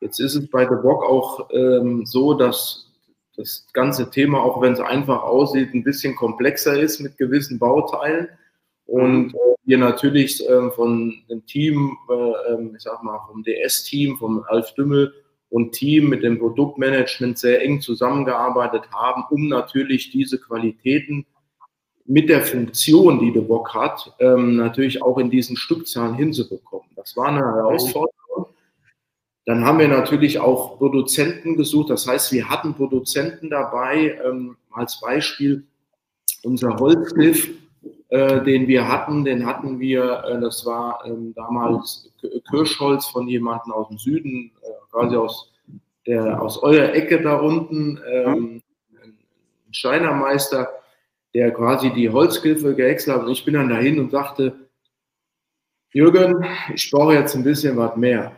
Jetzt ist es bei The Bock auch ähm, so, dass das ganze Thema, auch wenn es einfach aussieht, ein bisschen komplexer ist mit gewissen Bauteilen. Und mhm. äh, wir natürlich äh, von dem Team, äh, ähm, ich sag mal, vom DS-Team, vom Alf Dümmel und Team mit dem Produktmanagement sehr eng zusammengearbeitet haben, um natürlich diese Qualitäten mit der Funktion, die The Bock hat, ähm, natürlich auch in diesen Stückzahlen hinzubekommen. Das war eine Herausforderung. Dann haben wir natürlich auch Produzenten gesucht. Das heißt, wir hatten Produzenten dabei. Ähm, als Beispiel unser Holzgriff, äh, den wir hatten, den hatten wir, äh, das war ähm, damals Kirschholz von jemandem aus dem Süden, äh, quasi aus, der, aus eurer Ecke da unten, ähm, ein Schreinermeister, der quasi die Holzgriffe gehäckselt hat. Und ich bin dann dahin und sagte, Jürgen, ich brauche jetzt ein bisschen was mehr.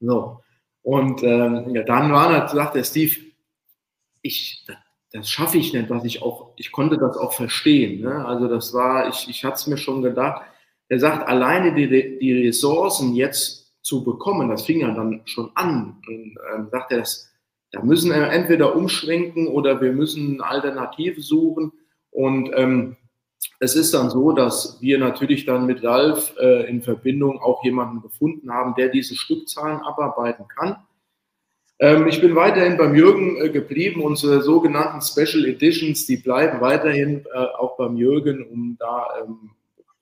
So. Und ähm, ja, dann war das, sagt der Steve, ich, das, das schaffe ich nicht, was ich auch, ich konnte das auch verstehen. Ne? Also das war, ich, ich hatte es mir schon gedacht. Er sagt, alleine die, die Ressourcen jetzt zu bekommen, das fing ja dann schon an. Und ähm, sagt er, das, da müssen wir entweder umschwenken oder wir müssen eine Alternative suchen. Und ähm, es ist dann so, dass wir natürlich dann mit Ralf äh, in Verbindung auch jemanden gefunden haben, der diese Stückzahlen abarbeiten kann. Ähm, ich bin weiterhin beim Jürgen äh, geblieben. Unsere sogenannten Special Editions, die bleiben weiterhin äh, auch beim Jürgen, um da ähm,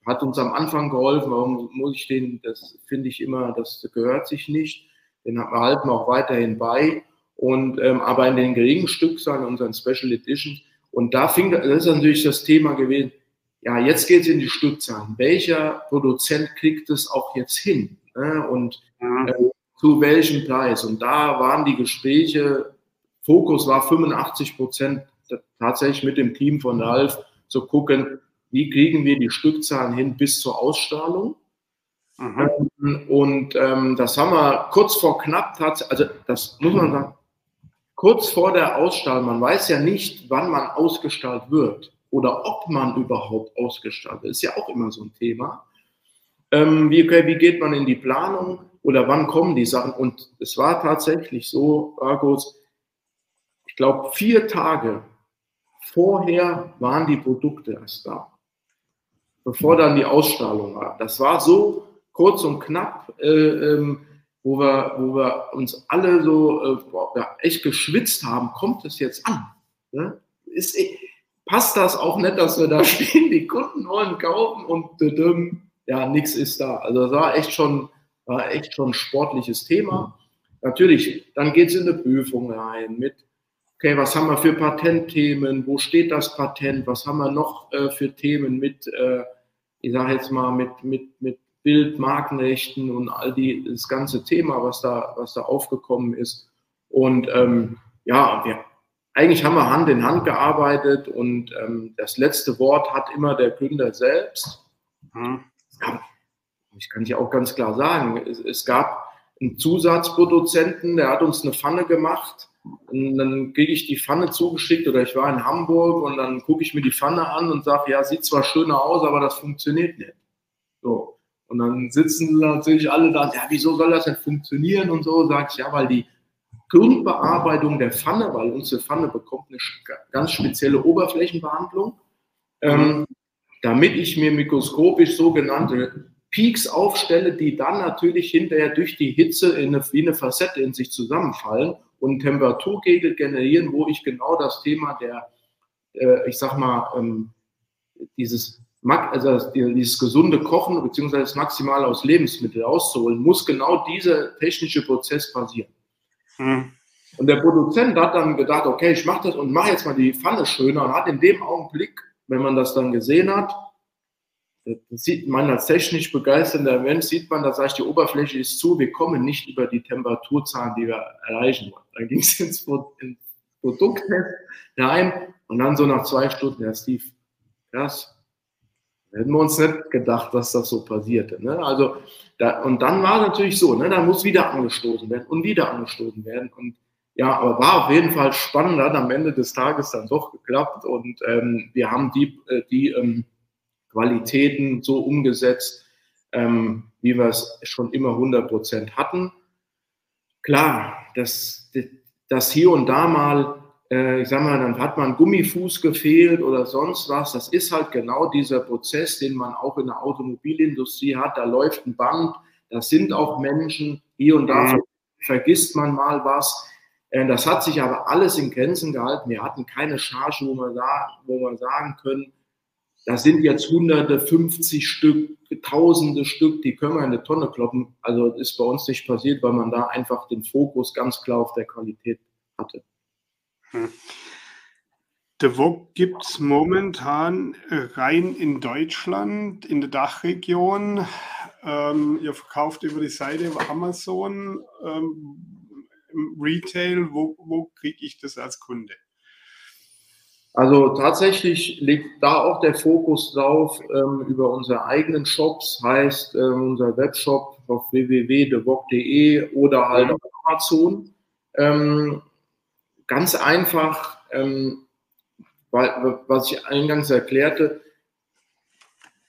hat uns am Anfang geholfen. Warum muss ich den? Das finde ich immer, das gehört sich nicht. Den halten wir auch weiterhin bei. Und ähm, aber in den geringen Stückzahlen unseren Special Editions und da fing das ist natürlich das Thema gewesen ja, jetzt geht es in die Stückzahlen. Welcher Produzent kriegt es auch jetzt hin? Ne? Und äh, zu welchem Preis? Und da waren die Gespräche, Fokus war 85 Prozent tatsächlich mit dem Team von Ralf zu gucken, wie kriegen wir die Stückzahlen hin bis zur Ausstrahlung. Mhm. Und ähm, das haben wir kurz vor knapp, also das muss man sagen, kurz vor der Ausstrahlung, man weiß ja nicht, wann man ausgestrahlt wird oder ob man überhaupt ausgestrahlt wird. Ist ja auch immer so ein Thema. Ähm, wie, wie geht man in die Planung oder wann kommen die Sachen? Und es war tatsächlich so, Argos, ich glaube, vier Tage vorher waren die Produkte erst da, bevor dann die Ausstrahlung war. Das war so kurz und knapp, äh, ähm, wo, wir, wo wir uns alle so äh, ja, echt geschwitzt haben, kommt es jetzt an? Ne? Ist, passt das auch nicht, dass wir da <laughs> stehen, die Kunden wollen kaufen und ja, nichts ist da. Also das war echt schon, war echt schon ein sportliches Thema. Natürlich, dann geht es in eine Prüfung rein mit okay, was haben wir für Patentthemen, wo steht das Patent, was haben wir noch äh, für Themen mit, äh, ich sage jetzt mal, mit, mit, mit Bild, Markenrechten und all die, das ganze Thema, was da, was da aufgekommen ist. Und ähm, ja, wir, eigentlich haben wir Hand in Hand gearbeitet und ähm, das letzte Wort hat immer der Gründer selbst. Mhm. Ja, ich kann ja auch ganz klar sagen, es, es gab einen Zusatzproduzenten, der hat uns eine Pfanne gemacht und dann kriege ich die Pfanne zugeschickt oder ich war in Hamburg und dann gucke ich mir die Pfanne an und sage, ja, sieht zwar schöner aus, aber das funktioniert nicht. So. Und dann sitzen natürlich alle da, ja, wieso soll das denn funktionieren und so, sage ich, ja, weil die Grundbearbeitung der Pfanne, weil unsere Pfanne bekommt eine ganz spezielle Oberflächenbehandlung, ähm, damit ich mir mikroskopisch sogenannte Peaks aufstelle, die dann natürlich hinterher durch die Hitze in eine, wie eine Facette in sich zusammenfallen und Temperaturkegel generieren, wo ich genau das Thema der, äh, ich sag mal, ähm, dieses, also dieses gesunde Kochen bzw. das Maximale aus Lebensmitteln auszuholen, muss genau dieser technische Prozess passieren. Mhm. Und der Produzent hat dann gedacht, okay, ich mache das und mache jetzt mal die Pfanne schöner und hat in dem Augenblick, wenn man das dann gesehen hat, sieht man als technisch begeisternder Mensch, sieht man, da sage ich, die Oberfläche ist zu, wir kommen nicht über die Temperaturzahlen, die wir erreichen wollen. Dann ging es <laughs> ins, ins Produkttest rein und dann so nach zwei Stunden, ja Steve, krass, hätten wir uns nicht gedacht, dass das so passierte. Ne? Also, da, und dann war es natürlich so, ne, da muss wieder angestoßen werden und wieder angestoßen werden. Und ja, aber war auf jeden Fall spannend, hat am Ende des Tages dann doch geklappt und ähm, wir haben die, äh, die ähm, Qualitäten so umgesetzt, ähm, wie wir es schon immer 100 Prozent hatten. Klar, dass das hier und da mal, äh, ich sag mal, dann hat man Gummifuß gefehlt oder sonst was. Das ist halt genau dieser Prozess, den man auch in der Automobilindustrie hat. Da läuft ein Band, das sind auch Menschen. Hier und da mhm. vergisst man mal was. Äh, das hat sich aber alles in Grenzen gehalten. Wir hatten keine Charge, wo wir, wo wir sagen können, da sind jetzt hunderte, 50 Stück, tausende Stück, die können wir in eine Tonne kloppen. Also das ist bei uns nicht passiert, weil man da einfach den Fokus ganz klar auf der Qualität hatte. Hm. The Vogue gibt es momentan rein in Deutschland, in der Dachregion. Ähm, ihr verkauft über die Seite Amazon ähm, im Retail. Wo, wo kriege ich das als Kunde? Also tatsächlich liegt da auch der Fokus drauf ähm, über unsere eigenen Shops, heißt ähm, unser Webshop auf www.devog.de oder halt auf Amazon. Ähm, ganz einfach, ähm, weil, was ich eingangs erklärte,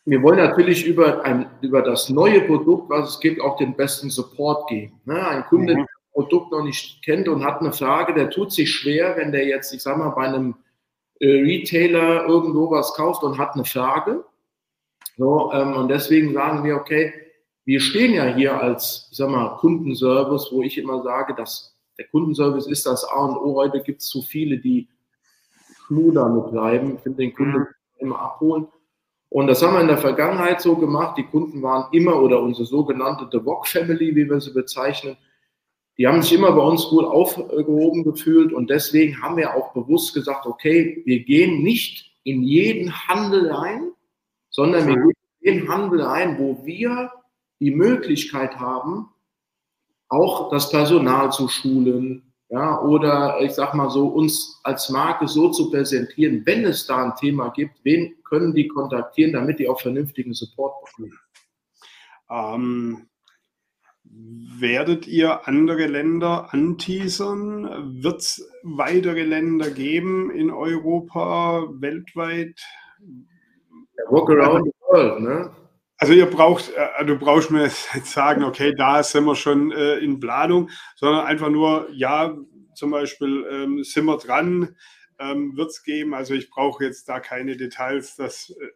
wir wollen natürlich über, ein, über das neue Produkt, was es gibt, auch den besten Support geben. Ne? Ein Kunde, mhm. der das Produkt noch nicht kennt und hat eine Frage, der tut sich schwer, wenn der jetzt, ich sag mal, bei einem äh, Retailer irgendwo was kauft und hat eine Frage. So, ähm, und deswegen sagen wir, okay, wir stehen ja hier als, ich sag mal, Kundenservice, wo ich immer sage, dass der Kundenservice ist das A und O. Heute gibt es zu viele, die Schluder mitbleiben. Ich finde den Kunden mhm. immer abholen. Und das haben wir in der Vergangenheit so gemacht. Die Kunden waren immer oder unsere sogenannte The Wok Family, wie wir sie bezeichnen, die haben sich immer bei uns gut aufgehoben gefühlt und deswegen haben wir auch bewusst gesagt, okay, wir gehen nicht in jeden Handel ein, sondern wir mhm. gehen in den Handel ein, wo wir die Möglichkeit haben, auch das Personal zu schulen, ja, oder ich sag mal so, uns als Marke so zu präsentieren, wenn es da ein Thema gibt, wen können die kontaktieren, damit die auch vernünftigen Support bekommen? Ähm, Werdet ihr andere Länder anteasern? Wird es weitere Länder geben in Europa, weltweit? Walk around the world, ne? Also ihr braucht, äh, du brauchst mir jetzt sagen, okay, da sind wir schon äh, in Planung, sondern einfach nur, ja, zum Beispiel ähm, sind wir dran, ähm, wird es geben. Also ich brauche jetzt da keine Details, dass äh,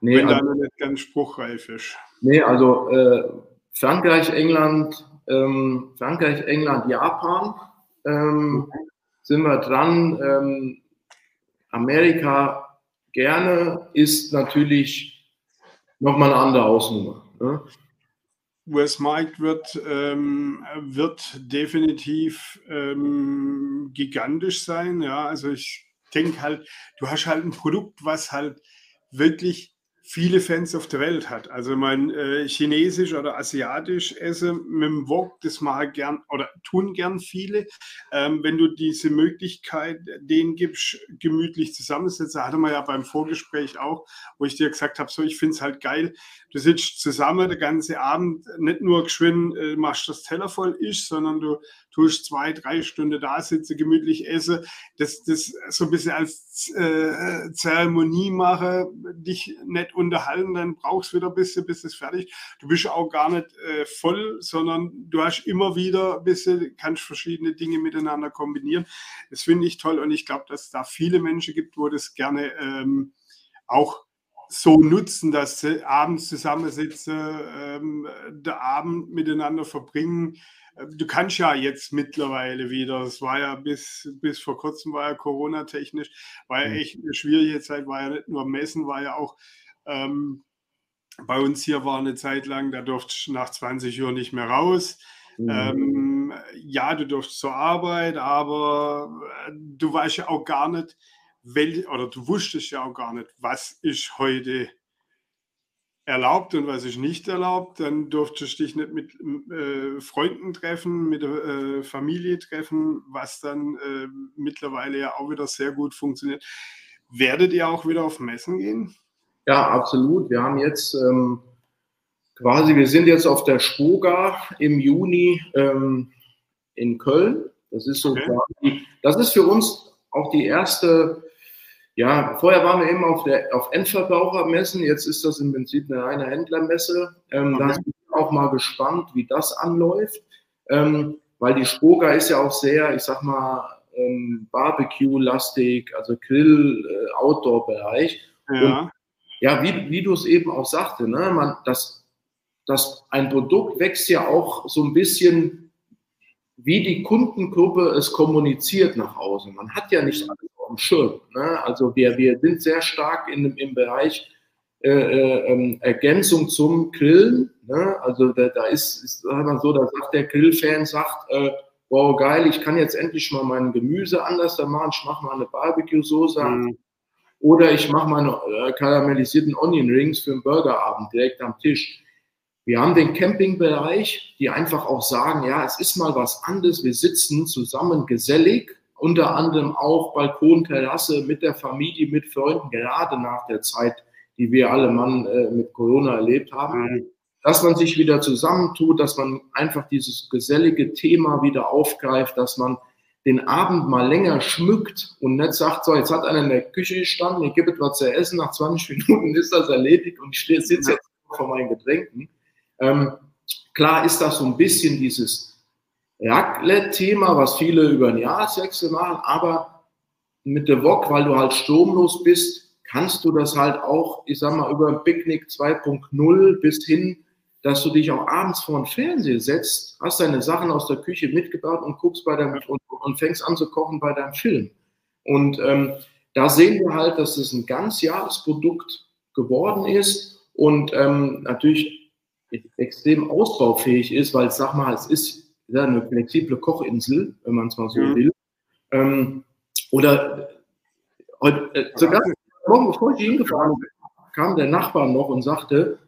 nee, wenn also, da noch nicht ganz spruchreif ist. Nee, also äh, Frankreich, England, ähm, Frankreich, England, Japan ähm, sind wir dran. Ähm, Amerika gerne ist natürlich nochmal eine andere Hausnummer. Ne? US-Markt wird, ähm, wird definitiv ähm, gigantisch sein. Ja, also ich denke halt, du hast halt ein Produkt, was halt wirklich viele Fans auf der Welt hat. Also mein äh, Chinesisch oder Asiatisch Essen mit dem Wok, das mag gern oder tun gern viele. Ähm, wenn du diese Möglichkeit denen gibst, gemütlich zusammensetzen, hatte man ja beim Vorgespräch auch, wo ich dir gesagt habe, so ich finde es halt geil. Du sitzt zusammen den ganzen Abend, nicht nur geschwind äh, machst das Teller voll ist, sondern du tust zwei, drei Stunden da sitzen, gemütlich essen, das, das so ein bisschen als äh, Zeremonie mache, dich nicht unterhalten, dann brauchst du wieder ein bisschen, bis es fertig. Du bist auch gar nicht äh, voll, sondern du hast immer wieder ein bisschen, kannst verschiedene Dinge miteinander kombinieren. Das finde ich toll und ich glaube, dass es da viele Menschen gibt, wo das gerne ähm, auch so nutzen, dass sie abends zusammensitzen, ähm, der Abend miteinander verbringen, du kannst ja jetzt mittlerweile wieder, es war ja bis, bis vor kurzem war ja Corona-technisch, war ja mhm. echt eine schwierige Zeit, war ja nicht nur Messen, war ja auch ähm, bei uns hier war eine Zeit lang, da durfte nach 20 Uhr nicht mehr raus. Mhm. Ähm, ja, du durfst zur Arbeit, aber äh, du weißt ja auch gar nicht, wel, oder du wusstest ja auch gar nicht, was ist heute erlaubt und was ist nicht erlaubt. Dann durftest du dich nicht mit äh, Freunden treffen, mit der äh, Familie treffen, was dann äh, mittlerweile ja auch wieder sehr gut funktioniert. Werdet ihr auch wieder auf Messen gehen? Ja, absolut. Wir haben jetzt ähm, quasi, wir sind jetzt auf der Spoga im Juni ähm, in Köln. Das ist so okay. quasi, das ist für uns auch die erste ja, vorher waren wir eben auf, der, auf Endverbrauchermessen, jetzt ist das im Prinzip eine reine Händlermesse. Ähm, okay. Da bin ich auch mal gespannt, wie das anläuft, ähm, weil die Spoga ist ja auch sehr, ich sag mal, ähm, Barbecue-lastig, also Grill-Outdoor-Bereich. Äh, ja. ja, wie, wie du es eben auch sagte, ne, man, das, das, ein Produkt wächst ja auch so ein bisschen, wie die Kundengruppe es kommuniziert nach außen. Man hat ja nicht alles dem Schirm. Ne? Also wir, wir sind sehr stark in, im Bereich äh, äh, ähm, Ergänzung zum Grillen. Ne? Also da, da ist, ist man so, da sagt der Grillfan, sagt, äh, wow, geil, ich kann jetzt endlich mal mein Gemüse anders da machen, ich mache mal eine Barbecue-Soße mhm. oder ich mache meine äh, karamellisierten Onion Rings für einen Burgerabend direkt am Tisch. Wir haben den Campingbereich, die einfach auch sagen, ja, es ist mal was anderes, wir sitzen zusammen gesellig, unter anderem auch Balkon, Terrasse mit der Familie, mit Freunden, gerade nach der Zeit, die wir alle Mann äh, mit Corona erlebt haben. Mhm. Dass man sich wieder zusammentut, dass man einfach dieses gesellige Thema wieder aufgreift, dass man den Abend mal länger schmückt und nicht sagt, so, jetzt hat einer in der Küche gestanden, ich gebe etwas zu essen, nach 20 <laughs> Minuten ist das erledigt und ich sitze jetzt vor meinen Getränken. Ähm, klar ist das so ein bisschen dieses Raclette-Thema, was viele über ein Jahreswechsel machen, aber mit der Wok, weil du halt stromlos bist, kannst du das halt auch, ich sag mal, über Picknick 2.0 bis hin, dass du dich auch abends vor den Fernseher setzt, hast deine Sachen aus der Küche mitgebracht und guckst bei deinem und, und fängst an zu kochen bei deinem Film. Und ähm, da sehen wir halt, dass es ein ganz Jahresprodukt geworden ist und ähm, natürlich extrem ausbaufähig ist, weil sag mal, es ist ja, eine flexible Kochinsel, wenn man es mal so mhm. will. Ähm, oder äh, sogar morgen, bevor ich hingefahren bin, kam der Nachbar noch und sagte,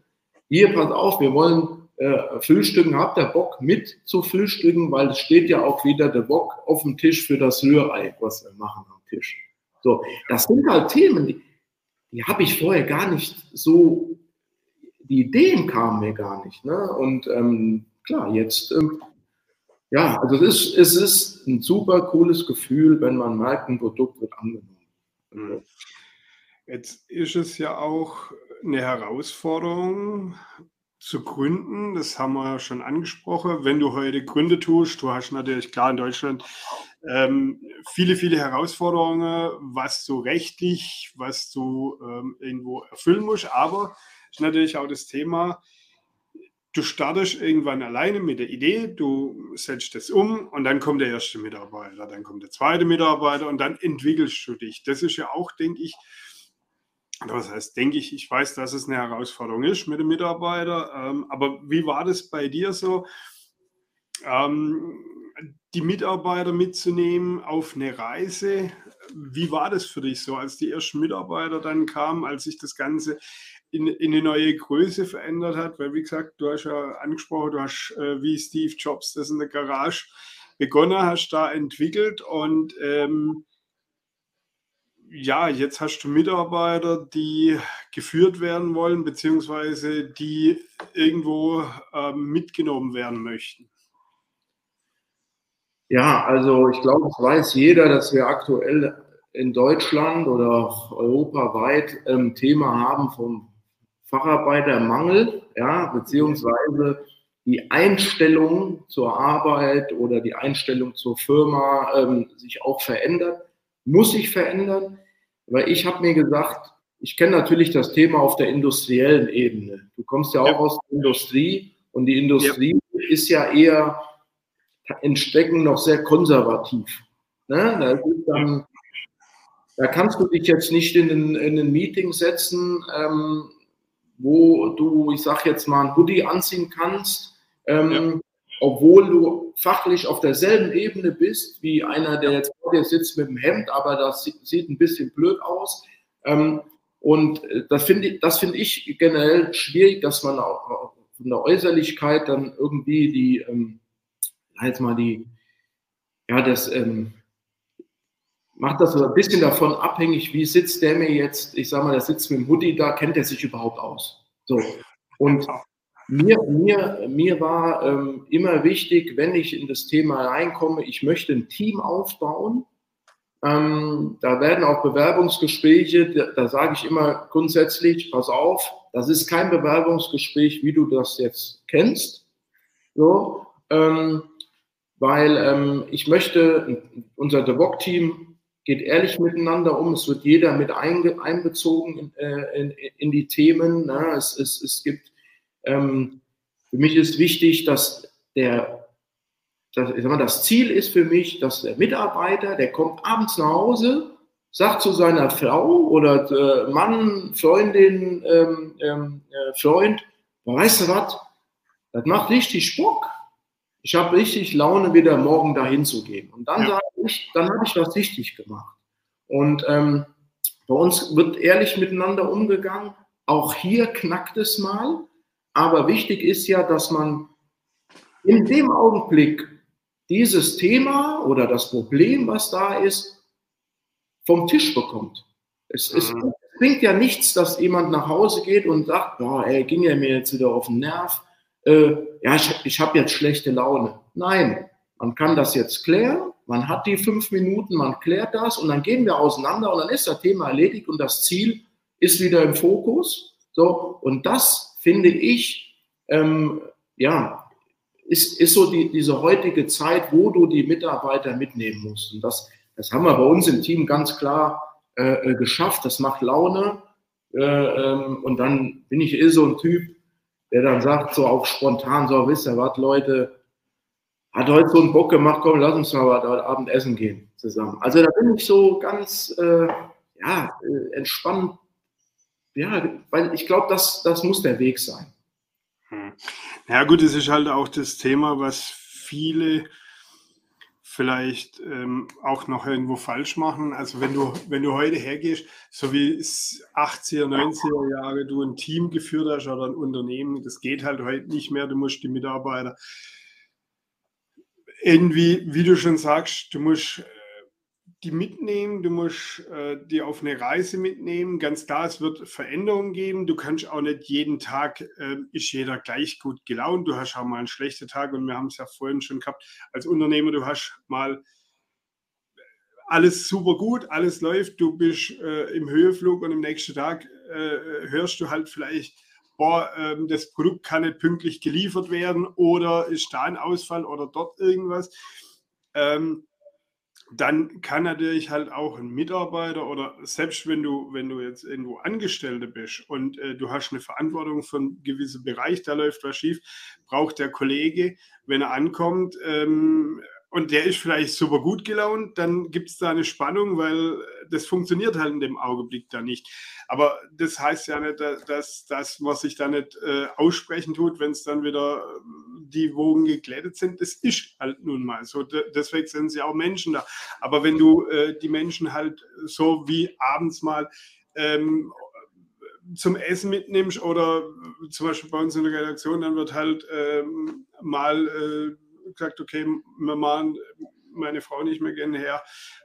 hier, pass auf, wir wollen äh, frühstücken, habt ihr Bock mit zu frühstücken, weil es steht ja auch wieder der Bock auf dem Tisch für das Rührei, was wir machen am Tisch. So, das sind halt Themen, die, die habe ich vorher gar nicht so die Ideen kamen mir gar nicht. Ne? Und ähm, klar, jetzt, ähm, ja, also es ist, es ist ein super cooles Gefühl, wenn man merkt, ein Produkt wird angenommen. Mhm. Jetzt ist es ja auch eine Herausforderung zu gründen. Das haben wir ja schon angesprochen. Wenn du heute Gründe tust, du hast natürlich klar in Deutschland ähm, viele, viele Herausforderungen, was du rechtlich, was du ähm, irgendwo erfüllen musst. Aber ist natürlich auch das Thema, du startest irgendwann alleine mit der Idee, du setzt es um und dann kommt der erste Mitarbeiter, dann kommt der zweite Mitarbeiter und dann entwickelst du dich. Das ist ja auch, denke ich, das heißt, denke ich, ich weiß, dass es eine Herausforderung ist mit dem Mitarbeiter. Ähm, aber wie war das bei dir so, ähm, die Mitarbeiter mitzunehmen auf eine Reise? Wie war das für dich so, als die ersten Mitarbeiter dann kamen, als sich das Ganze in, in eine neue Größe verändert hat? Weil, wie gesagt, du hast ja angesprochen, du hast äh, wie Steve Jobs das in der Garage begonnen, hast da entwickelt und ähm, ja, jetzt hast du Mitarbeiter, die geführt werden wollen, beziehungsweise die irgendwo ähm, mitgenommen werden möchten. Ja, also ich glaube, es weiß jeder, dass wir aktuell in Deutschland oder auch europaweit ein ähm, Thema haben vom Facharbeitermangel, ja, beziehungsweise die Einstellung zur Arbeit oder die Einstellung zur Firma ähm, sich auch verändert muss sich verändern. Weil ich habe mir gesagt, ich kenne natürlich das Thema auf der industriellen Ebene. Du kommst ja auch ja. aus der Industrie und die Industrie ja. ist ja eher in Strecken noch sehr konservativ. Ne? Da, dann, da, kannst du dich jetzt nicht in ein, in ein Meeting setzen, ähm, wo du, ich sag jetzt mal, ein Hoodie anziehen kannst. Ähm, ja obwohl du fachlich auf derselben Ebene bist wie einer, der jetzt vor dir sitzt mit dem Hemd, aber das sieht ein bisschen blöd aus. Ähm, und äh, das finde ich, das finde ich generell schwierig, dass man auch von der Äußerlichkeit dann irgendwie die, ähm, jetzt mal die, ja, das ähm, macht das so ein bisschen davon abhängig, wie sitzt der mir jetzt, ich sag mal, der sitzt mit dem Hoodie da, kennt er sich überhaupt aus? So. Und mir, mir, mir war ähm, immer wichtig, wenn ich in das Thema reinkomme, ich möchte ein Team aufbauen. Ähm, da werden auch Bewerbungsgespräche, da, da sage ich immer grundsätzlich, pass auf, das ist kein Bewerbungsgespräch, wie du das jetzt kennst. So, ähm, weil ähm, ich möchte, unser DevOps-Team geht ehrlich miteinander um, es wird jeder mit einge, einbezogen in, äh, in, in, die Themen. Ne? Es, es, es gibt ähm, für mich ist wichtig, dass der, dass, ich sag mal, das Ziel ist für mich, dass der Mitarbeiter, der kommt abends nach Hause, sagt zu seiner Frau oder äh, Mann, Freundin, ähm, ähm, äh, Freund, weißt du was, das macht richtig Bock. Ich habe richtig Laune, wieder morgen dahin zu gehen. Und dann ja. sage ich, dann habe ich was richtig gemacht. Und ähm, bei uns wird ehrlich miteinander umgegangen. Auch hier knackt es mal. Aber wichtig ist ja, dass man in dem Augenblick dieses Thema oder das Problem, was da ist, vom Tisch bekommt. Es, es mhm. bringt ja nichts, dass jemand nach Hause geht und sagt, boah, ey, ging ja mir jetzt wieder auf den Nerv. Äh, ja, ich, ich habe jetzt schlechte Laune. Nein, man kann das jetzt klären. Man hat die fünf Minuten, man klärt das und dann gehen wir auseinander und dann ist das Thema erledigt und das Ziel ist wieder im Fokus. So, und das finde ich, ähm, ja, ist, ist so die, diese heutige Zeit, wo du die Mitarbeiter mitnehmen musst. Und das, das haben wir bei uns im Team ganz klar äh, äh geschafft. Das macht Laune. Äh, ähm, und dann bin ich eh so ein Typ, der dann sagt, so auch spontan, so, wisst ihr was, Leute, hat heute so einen Bock gemacht, komm, lass uns mal heute Abend essen gehen zusammen. Also da bin ich so ganz, äh, ja, äh, entspannt ja, weil ich glaube, das, das muss der Weg sein. Hm. Ja gut, es ist halt auch das Thema, was viele vielleicht ähm, auch noch irgendwo falsch machen. Also wenn du, wenn du heute hergehst, so wie 80er, 90er Jahre du ein Team geführt hast oder ein Unternehmen, das geht halt heute nicht mehr. Du musst die Mitarbeiter irgendwie, wie du schon sagst, du musst die mitnehmen, du musst äh, die auf eine Reise mitnehmen. Ganz klar, es wird Veränderungen geben. Du kannst auch nicht jeden Tag, äh, ist jeder gleich gut gelaunt. Du hast auch mal einen schlechten Tag und wir haben es ja vorhin schon gehabt. Als Unternehmer, du hast mal alles super gut, alles läuft, du bist äh, im Höheflug und am nächsten Tag äh, hörst du halt vielleicht, boah, ähm, das Produkt kann nicht pünktlich geliefert werden oder ist da ein Ausfall oder dort irgendwas. Ähm, dann kann natürlich halt auch ein Mitarbeiter oder selbst wenn du, wenn du jetzt irgendwo Angestellte bist und äh, du hast eine Verantwortung für einen gewissen Bereich, da läuft was schief, braucht der Kollege, wenn er ankommt, ähm, und der ist vielleicht super gut gelaunt, dann gibt es da eine Spannung, weil das funktioniert halt in dem Augenblick da nicht. Aber das heißt ja nicht, dass das, was sich da nicht äh, aussprechen tut, wenn es dann wieder äh, die Wogen geglättet sind, das ist halt nun mal so. deswegen sind sie auch Menschen da. Aber wenn du äh, die Menschen halt so wie abends mal ähm, zum Essen mitnimmst oder zum Beispiel bei uns in der Redaktion, dann wird halt ähm, mal äh, gesagt, okay, wir machen meine Frau nicht mehr gerne her,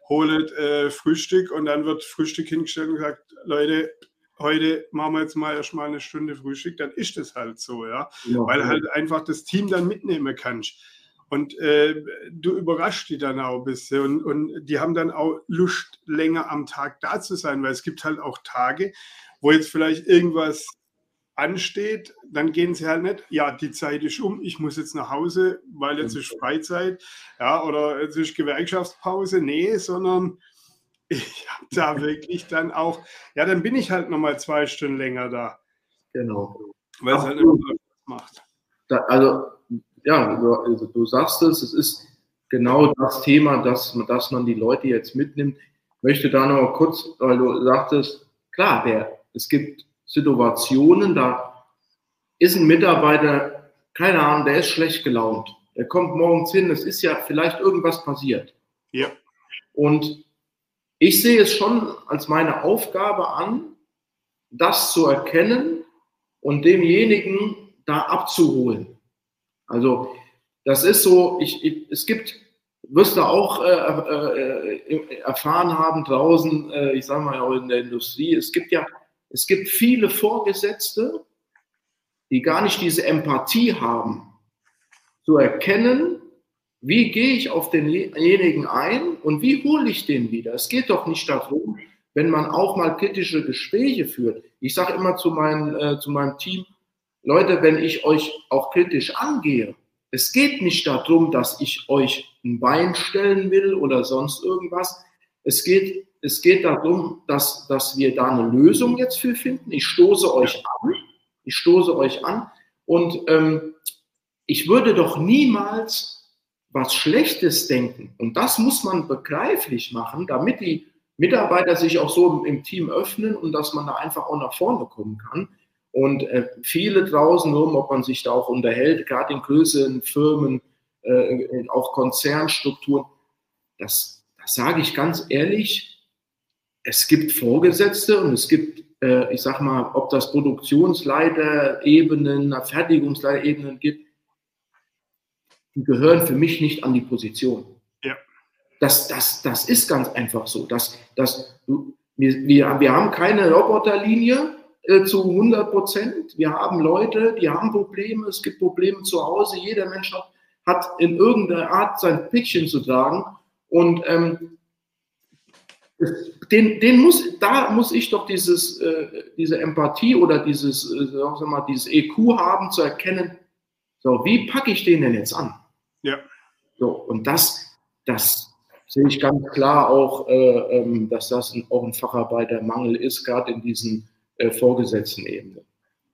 holt äh, Frühstück und dann wird Frühstück hingestellt und gesagt, Leute, heute machen wir jetzt mal erstmal eine Stunde Frühstück, dann ist es halt so, ja. ja Weil halt einfach das Team dann mitnehmen kannst. Und äh, du überraschst die dann auch ein bisschen. Und, und die haben dann auch Lust, länger am Tag da zu sein, weil es gibt halt auch Tage, wo jetzt vielleicht irgendwas ansteht, dann gehen sie halt nicht, ja, die Zeit ist um, ich muss jetzt nach Hause, weil jetzt ist Freizeit, ja, oder jetzt ist Gewerkschaftspause. Nee, sondern <laughs> ich habe da <laughs> wirklich dann auch, ja, dann bin ich halt nochmal zwei Stunden länger da. Genau. Weil es halt immer Spaß macht. Da, also, ja, du, also, du sagst es, es ist genau das Thema, dass, dass man die Leute jetzt mitnimmt. Ich möchte da noch kurz, weil du sagtest, klar, der, es gibt Situationen, da ist ein Mitarbeiter, keine Ahnung, der ist schlecht gelaunt. Der kommt morgens hin, es ist ja vielleicht irgendwas passiert. Ja. Und ich sehe es schon als meine Aufgabe an, das zu erkennen und demjenigen da abzuholen. Also das ist so, ich, ich es gibt, wirst du auch äh, äh, erfahren haben draußen, äh, ich sage mal auch in der Industrie, es gibt ja es gibt viele Vorgesetzte, die gar nicht diese Empathie haben, zu erkennen, wie gehe ich auf denjenigen ein und wie hole ich den wieder. Es geht doch nicht darum, wenn man auch mal kritische Gespräche führt. Ich sage immer zu, mein, äh, zu meinem Team, Leute, wenn ich euch auch kritisch angehe, es geht nicht darum, dass ich euch ein Bein stellen will oder sonst irgendwas. Es geht es geht darum, dass, dass wir da eine Lösung jetzt für finden. Ich stoße euch an. Ich stoße euch an. Und ähm, ich würde doch niemals was Schlechtes denken. Und das muss man begreiflich machen, damit die Mitarbeiter sich auch so im, Team öffnen und dass man da einfach auch nach vorne kommen kann. Und äh, viele draußen rum, ob man sich da auch unterhält, gerade in größeren Firmen, äh, auch Konzernstrukturen, das, das sage ich ganz ehrlich, es gibt Vorgesetzte und es gibt, äh, ich sag mal, ob das Produktionsleiterebenen, Fertigungsleiterebenen gibt, die gehören für mich nicht an die Position. Ja. Das, das, das ist ganz einfach so. Das, das, wir, wir, wir haben keine Roboterlinie äh, zu 100 Prozent. Wir haben Leute, die haben Probleme. Es gibt Probleme zu Hause. Jeder Mensch hat, hat in irgendeiner Art sein Päckchen zu tragen. Und ähm, den, den muss, da muss ich doch dieses, äh, diese Empathie oder dieses, äh, sag mal, dieses EQ haben, zu erkennen, so, wie packe ich den denn jetzt an? Ja. So, und das, das sehe ich ganz klar auch, äh, ähm, dass das ein, auch ein Facharbeitermangel ist, gerade in diesen äh, vorgesetzten Ebenen.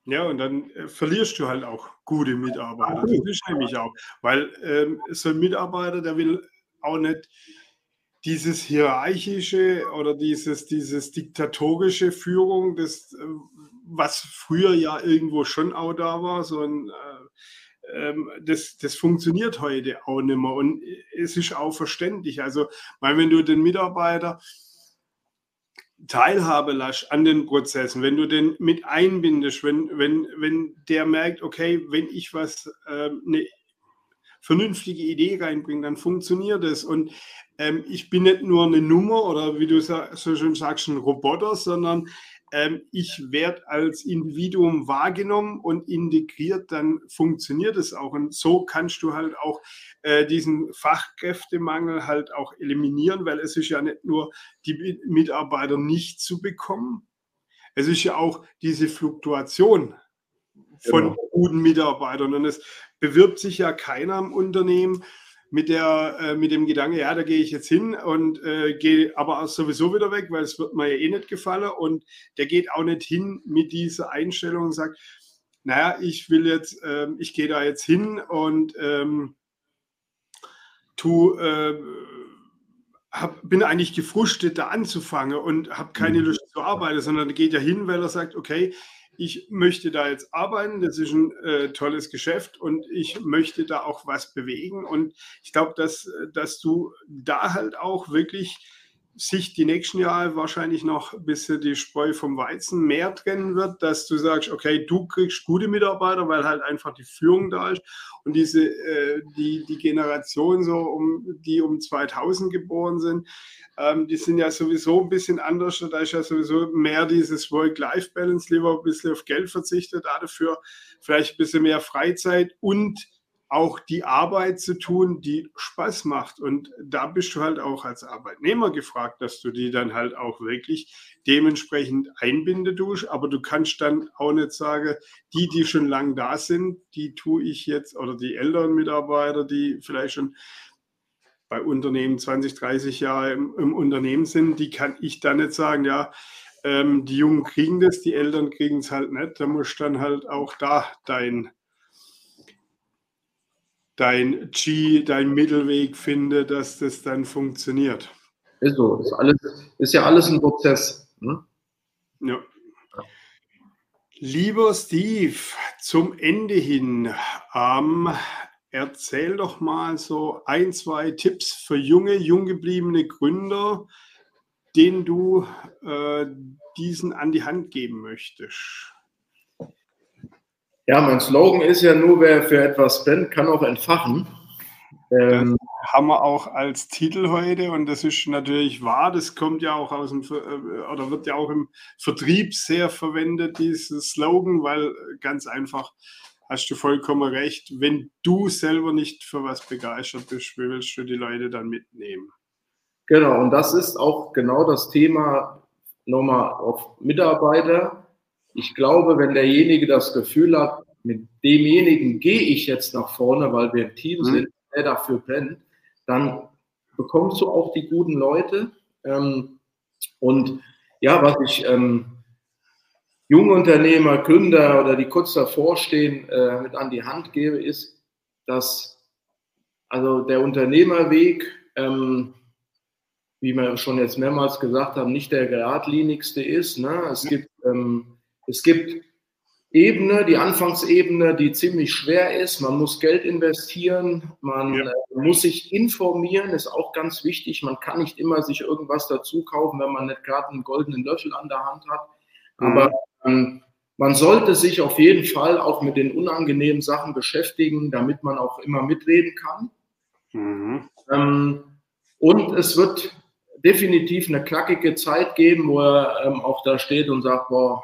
Ja, und dann äh, verlierst du halt auch gute Mitarbeiter. Das ist nämlich auch, weil ähm, so ein Mitarbeiter, der will auch nicht dieses hierarchische oder dieses, dieses diktatorische Führung, das, äh, was früher ja irgendwo schon auch da war, so ein, äh, ähm, das, das funktioniert heute auch nicht mehr. Und es ist auch verständlich. Also, weil wenn du den Mitarbeiter Teilhabe lässt an den Prozessen, wenn du den mit einbindest, wenn, wenn, wenn der merkt, okay, wenn ich was, äh, eine vernünftige Idee reinbringe, dann funktioniert es. Und ähm, ich bin nicht nur eine Nummer oder wie du so schön sagst, ein Roboter, sondern ähm, ich werde als Individuum wahrgenommen und integriert, dann funktioniert es auch. Und so kannst du halt auch äh, diesen Fachkräftemangel halt auch eliminieren, weil es ist ja nicht nur die Mitarbeiter nicht zu bekommen, es ist ja auch diese Fluktuation von genau. guten Mitarbeitern. Und es bewirbt sich ja keiner im Unternehmen mit, der, äh, mit dem Gedanke, ja, da gehe ich jetzt hin und äh, gehe aber sowieso wieder weg, weil es wird mir ja eh nicht gefallen. Und der geht auch nicht hin mit dieser Einstellung und sagt, naja, ich will jetzt, äh, ich gehe da jetzt hin und ähm, tu, äh, hab, bin eigentlich gefrustet, da anzufangen und habe keine mhm. Lust zu arbeiten, sondern geht ja hin, weil er sagt, okay, ich möchte da jetzt arbeiten, das ist ein äh, tolles Geschäft und ich möchte da auch was bewegen. Und ich glaube, dass, dass du da halt auch wirklich sich die nächsten Jahre wahrscheinlich noch ein bisschen die Spreu vom Weizen mehr trennen wird, dass du sagst, okay, du kriegst gute Mitarbeiter, weil halt einfach die Führung da ist und diese, äh, die, die Generation so, um, die um 2000 geboren sind, ähm, die sind ja sowieso ein bisschen anders, da ist ja sowieso mehr dieses Work-Life-Balance, lieber ein bisschen auf Geld verzichtet, dafür vielleicht ein bisschen mehr Freizeit und auch die Arbeit zu tun, die Spaß macht. Und da bist du halt auch als Arbeitnehmer gefragt, dass du die dann halt auch wirklich dementsprechend einbinden tust. Aber du kannst dann auch nicht sagen, die, die schon lang da sind, die tue ich jetzt, oder die älteren Mitarbeiter, die vielleicht schon bei Unternehmen 20, 30 Jahre im, im Unternehmen sind, die kann ich dann nicht sagen, ja, ähm, die Jungen kriegen das, die Eltern kriegen es halt nicht. Da musst du dann halt auch da dein dein G, dein Mittelweg finde, dass das dann funktioniert. Ist so, ist, alles, ist ja alles ein Prozess. Ne? Ja. Lieber Steve, zum Ende hin, ähm, erzähl doch mal so ein, zwei Tipps für junge, jung gebliebene Gründer, denen du äh, diesen an die Hand geben möchtest. Ja, mein Slogan ist ja nur, wer für etwas brennt, kann auch entfachen. Ähm, haben wir auch als Titel heute und das ist natürlich wahr. Das kommt ja auch aus dem äh, oder wird ja auch im Vertrieb sehr verwendet, dieses Slogan, weil ganz einfach hast du vollkommen recht. Wenn du selber nicht für was begeistert bist, wie willst du die Leute dann mitnehmen? Genau, und das ist auch genau das Thema nochmal auf Mitarbeiter ich glaube, wenn derjenige das Gefühl hat, mit demjenigen gehe ich jetzt nach vorne, weil wir ein Team mhm. sind, der dafür brennt, dann bekommst du auch die guten Leute. Ähm, und ja, was ich ähm, Jungunternehmer, Gründer oder die kurz davor stehen, äh, mit an die Hand gebe, ist, dass also der Unternehmerweg, ähm, wie wir schon jetzt mehrmals gesagt haben, nicht der geradlinigste ist. Ne? Es gibt ähm, es gibt Ebene, die Anfangsebene, die ziemlich schwer ist. Man muss Geld investieren, man ja. äh, muss sich informieren, ist auch ganz wichtig. Man kann nicht immer sich irgendwas dazu kaufen, wenn man nicht gerade einen goldenen Löffel an der Hand hat. Mhm. Aber ähm, man sollte sich auf jeden Fall auch mit den unangenehmen Sachen beschäftigen, damit man auch immer mitreden kann. Mhm. Ähm, und es wird definitiv eine knackige Zeit geben, wo er ähm, auch da steht und sagt, boah,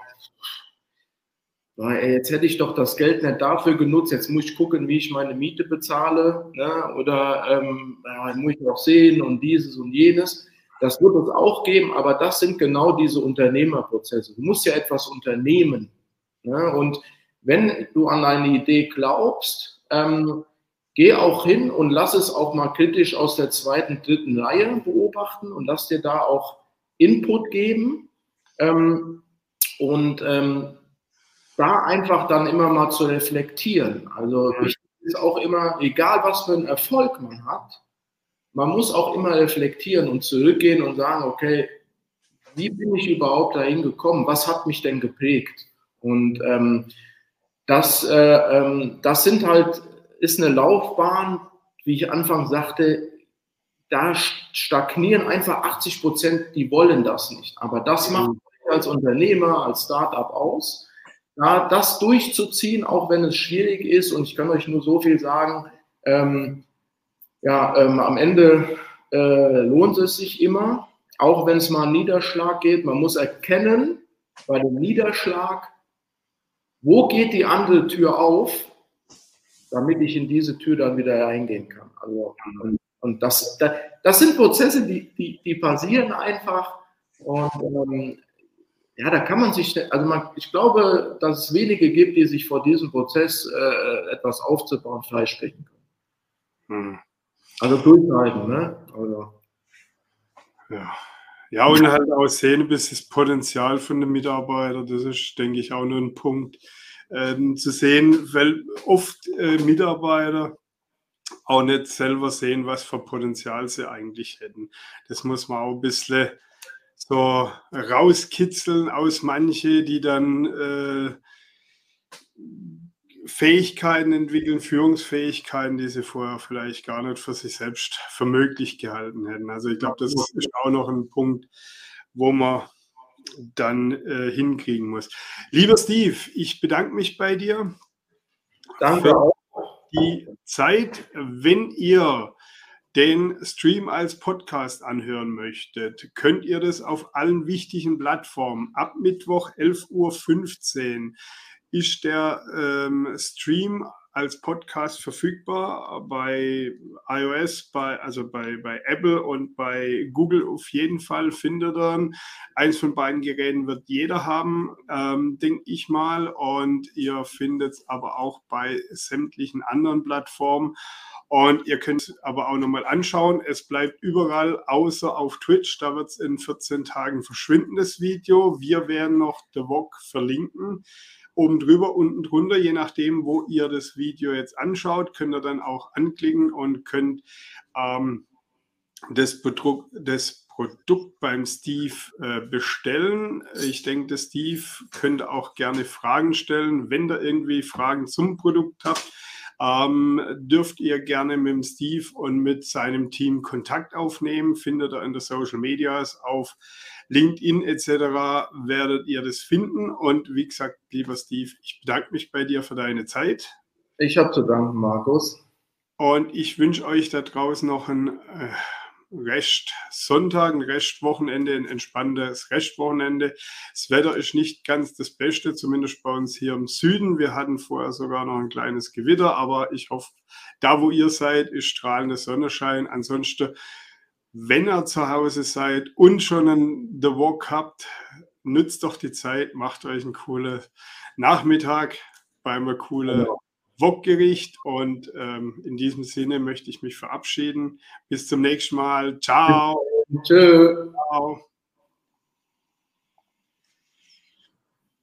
jetzt hätte ich doch das Geld nicht dafür genutzt, jetzt muss ich gucken, wie ich meine Miete bezahle, ne? oder ähm, ja, muss ich noch sehen und dieses und jenes. Das wird es auch geben, aber das sind genau diese Unternehmerprozesse. Du musst ja etwas unternehmen. Ne? Und wenn du an eine Idee glaubst, ähm, geh auch hin und lass es auch mal kritisch aus der zweiten, dritten Reihe beobachten und lass dir da auch Input geben. Ähm, und ähm, da einfach dann immer mal zu reflektieren. Also wichtig ist auch immer, egal was für einen Erfolg man hat, man muss auch immer reflektieren und zurückgehen und sagen, okay, wie bin ich überhaupt dahin gekommen? Was hat mich denn geprägt? Und ähm, das, äh, ähm, das sind halt, ist eine Laufbahn, wie ich anfangs sagte, da stagnieren einfach 80 Prozent, die wollen das nicht. Aber das macht als Unternehmer, als Startup aus da das durchzuziehen, auch wenn es schwierig ist. Und ich kann euch nur so viel sagen, ähm, ja, ähm, am Ende äh, lohnt es sich immer, auch wenn es mal einen Niederschlag geht. Man muss erkennen, bei dem Niederschlag, wo geht die andere Tür auf, damit ich in diese Tür dann wieder reingehen kann. Also, und, und das, das, das, sind Prozesse, die, die, die passieren einfach. Und ähm, ja, da kann man sich, also man, ich glaube, dass es wenige gibt, die sich vor diesem Prozess äh, etwas aufzubauen freisprechen können. Hm. Also durchhalten, ne? Also. Ja. ja, und halt auch sehen, bis das Potenzial von den Mitarbeitern, das ist, denke ich, auch nur ein Punkt ähm, zu sehen, weil oft äh, Mitarbeiter auch nicht selber sehen, was für Potenzial sie eigentlich hätten. Das muss man auch ein bisschen so rauskitzeln aus manche, die dann äh, Fähigkeiten entwickeln, Führungsfähigkeiten, die sie vorher vielleicht gar nicht für sich selbst für möglich gehalten hätten. Also ich glaube, das ist auch noch ein Punkt, wo man dann äh, hinkriegen muss. Lieber Steve, ich bedanke mich bei dir. Danke für die Zeit. Wenn ihr den Stream als Podcast anhören möchtet, könnt ihr das auf allen wichtigen Plattformen ab Mittwoch 11.15 Uhr ist der ähm, Stream als Podcast verfügbar bei iOS, bei, also bei, bei Apple und bei Google auf jeden Fall findet ihr. Eins von beiden Geräten wird jeder haben, ähm, denke ich mal. Und ihr findet es aber auch bei sämtlichen anderen Plattformen. Und ihr könnt aber auch nochmal anschauen, es bleibt überall außer auf Twitch. Da wird es in 14 Tagen verschwinden, das Video. Wir werden noch The Vlog verlinken oben drüber, unten drunter, je nachdem, wo ihr das Video jetzt anschaut, könnt ihr dann auch anklicken und könnt ähm, das, Bedruck, das Produkt beim Steve äh, bestellen. Ich denke, der Steve könnte auch gerne Fragen stellen. Wenn ihr irgendwie Fragen zum Produkt habt, ähm, dürft ihr gerne mit dem Steve und mit seinem Team Kontakt aufnehmen. Findet ihr in der Social Medias auf LinkedIn etc. werdet ihr das finden. Und wie gesagt, lieber Steve, ich bedanke mich bei dir für deine Zeit. Ich habe zu danken, Markus. Und ich wünsche euch da draußen noch ein äh, Rest Sonntag, ein Restwochenende, ein entspanntes Restwochenende. Das Wetter ist nicht ganz das Beste, zumindest bei uns hier im Süden. Wir hatten vorher sogar noch ein kleines Gewitter, aber ich hoffe, da wo ihr seid, ist strahlender Sonnenschein. Ansonsten wenn ihr zu Hause seid und schon einen The Walk habt, nützt doch die Zeit, macht euch einen coolen Nachmittag beim coolen genau. Wokgericht. Und ähm, in diesem Sinne möchte ich mich verabschieden. Bis zum nächsten Mal. Ciao. Tschö. Ciao.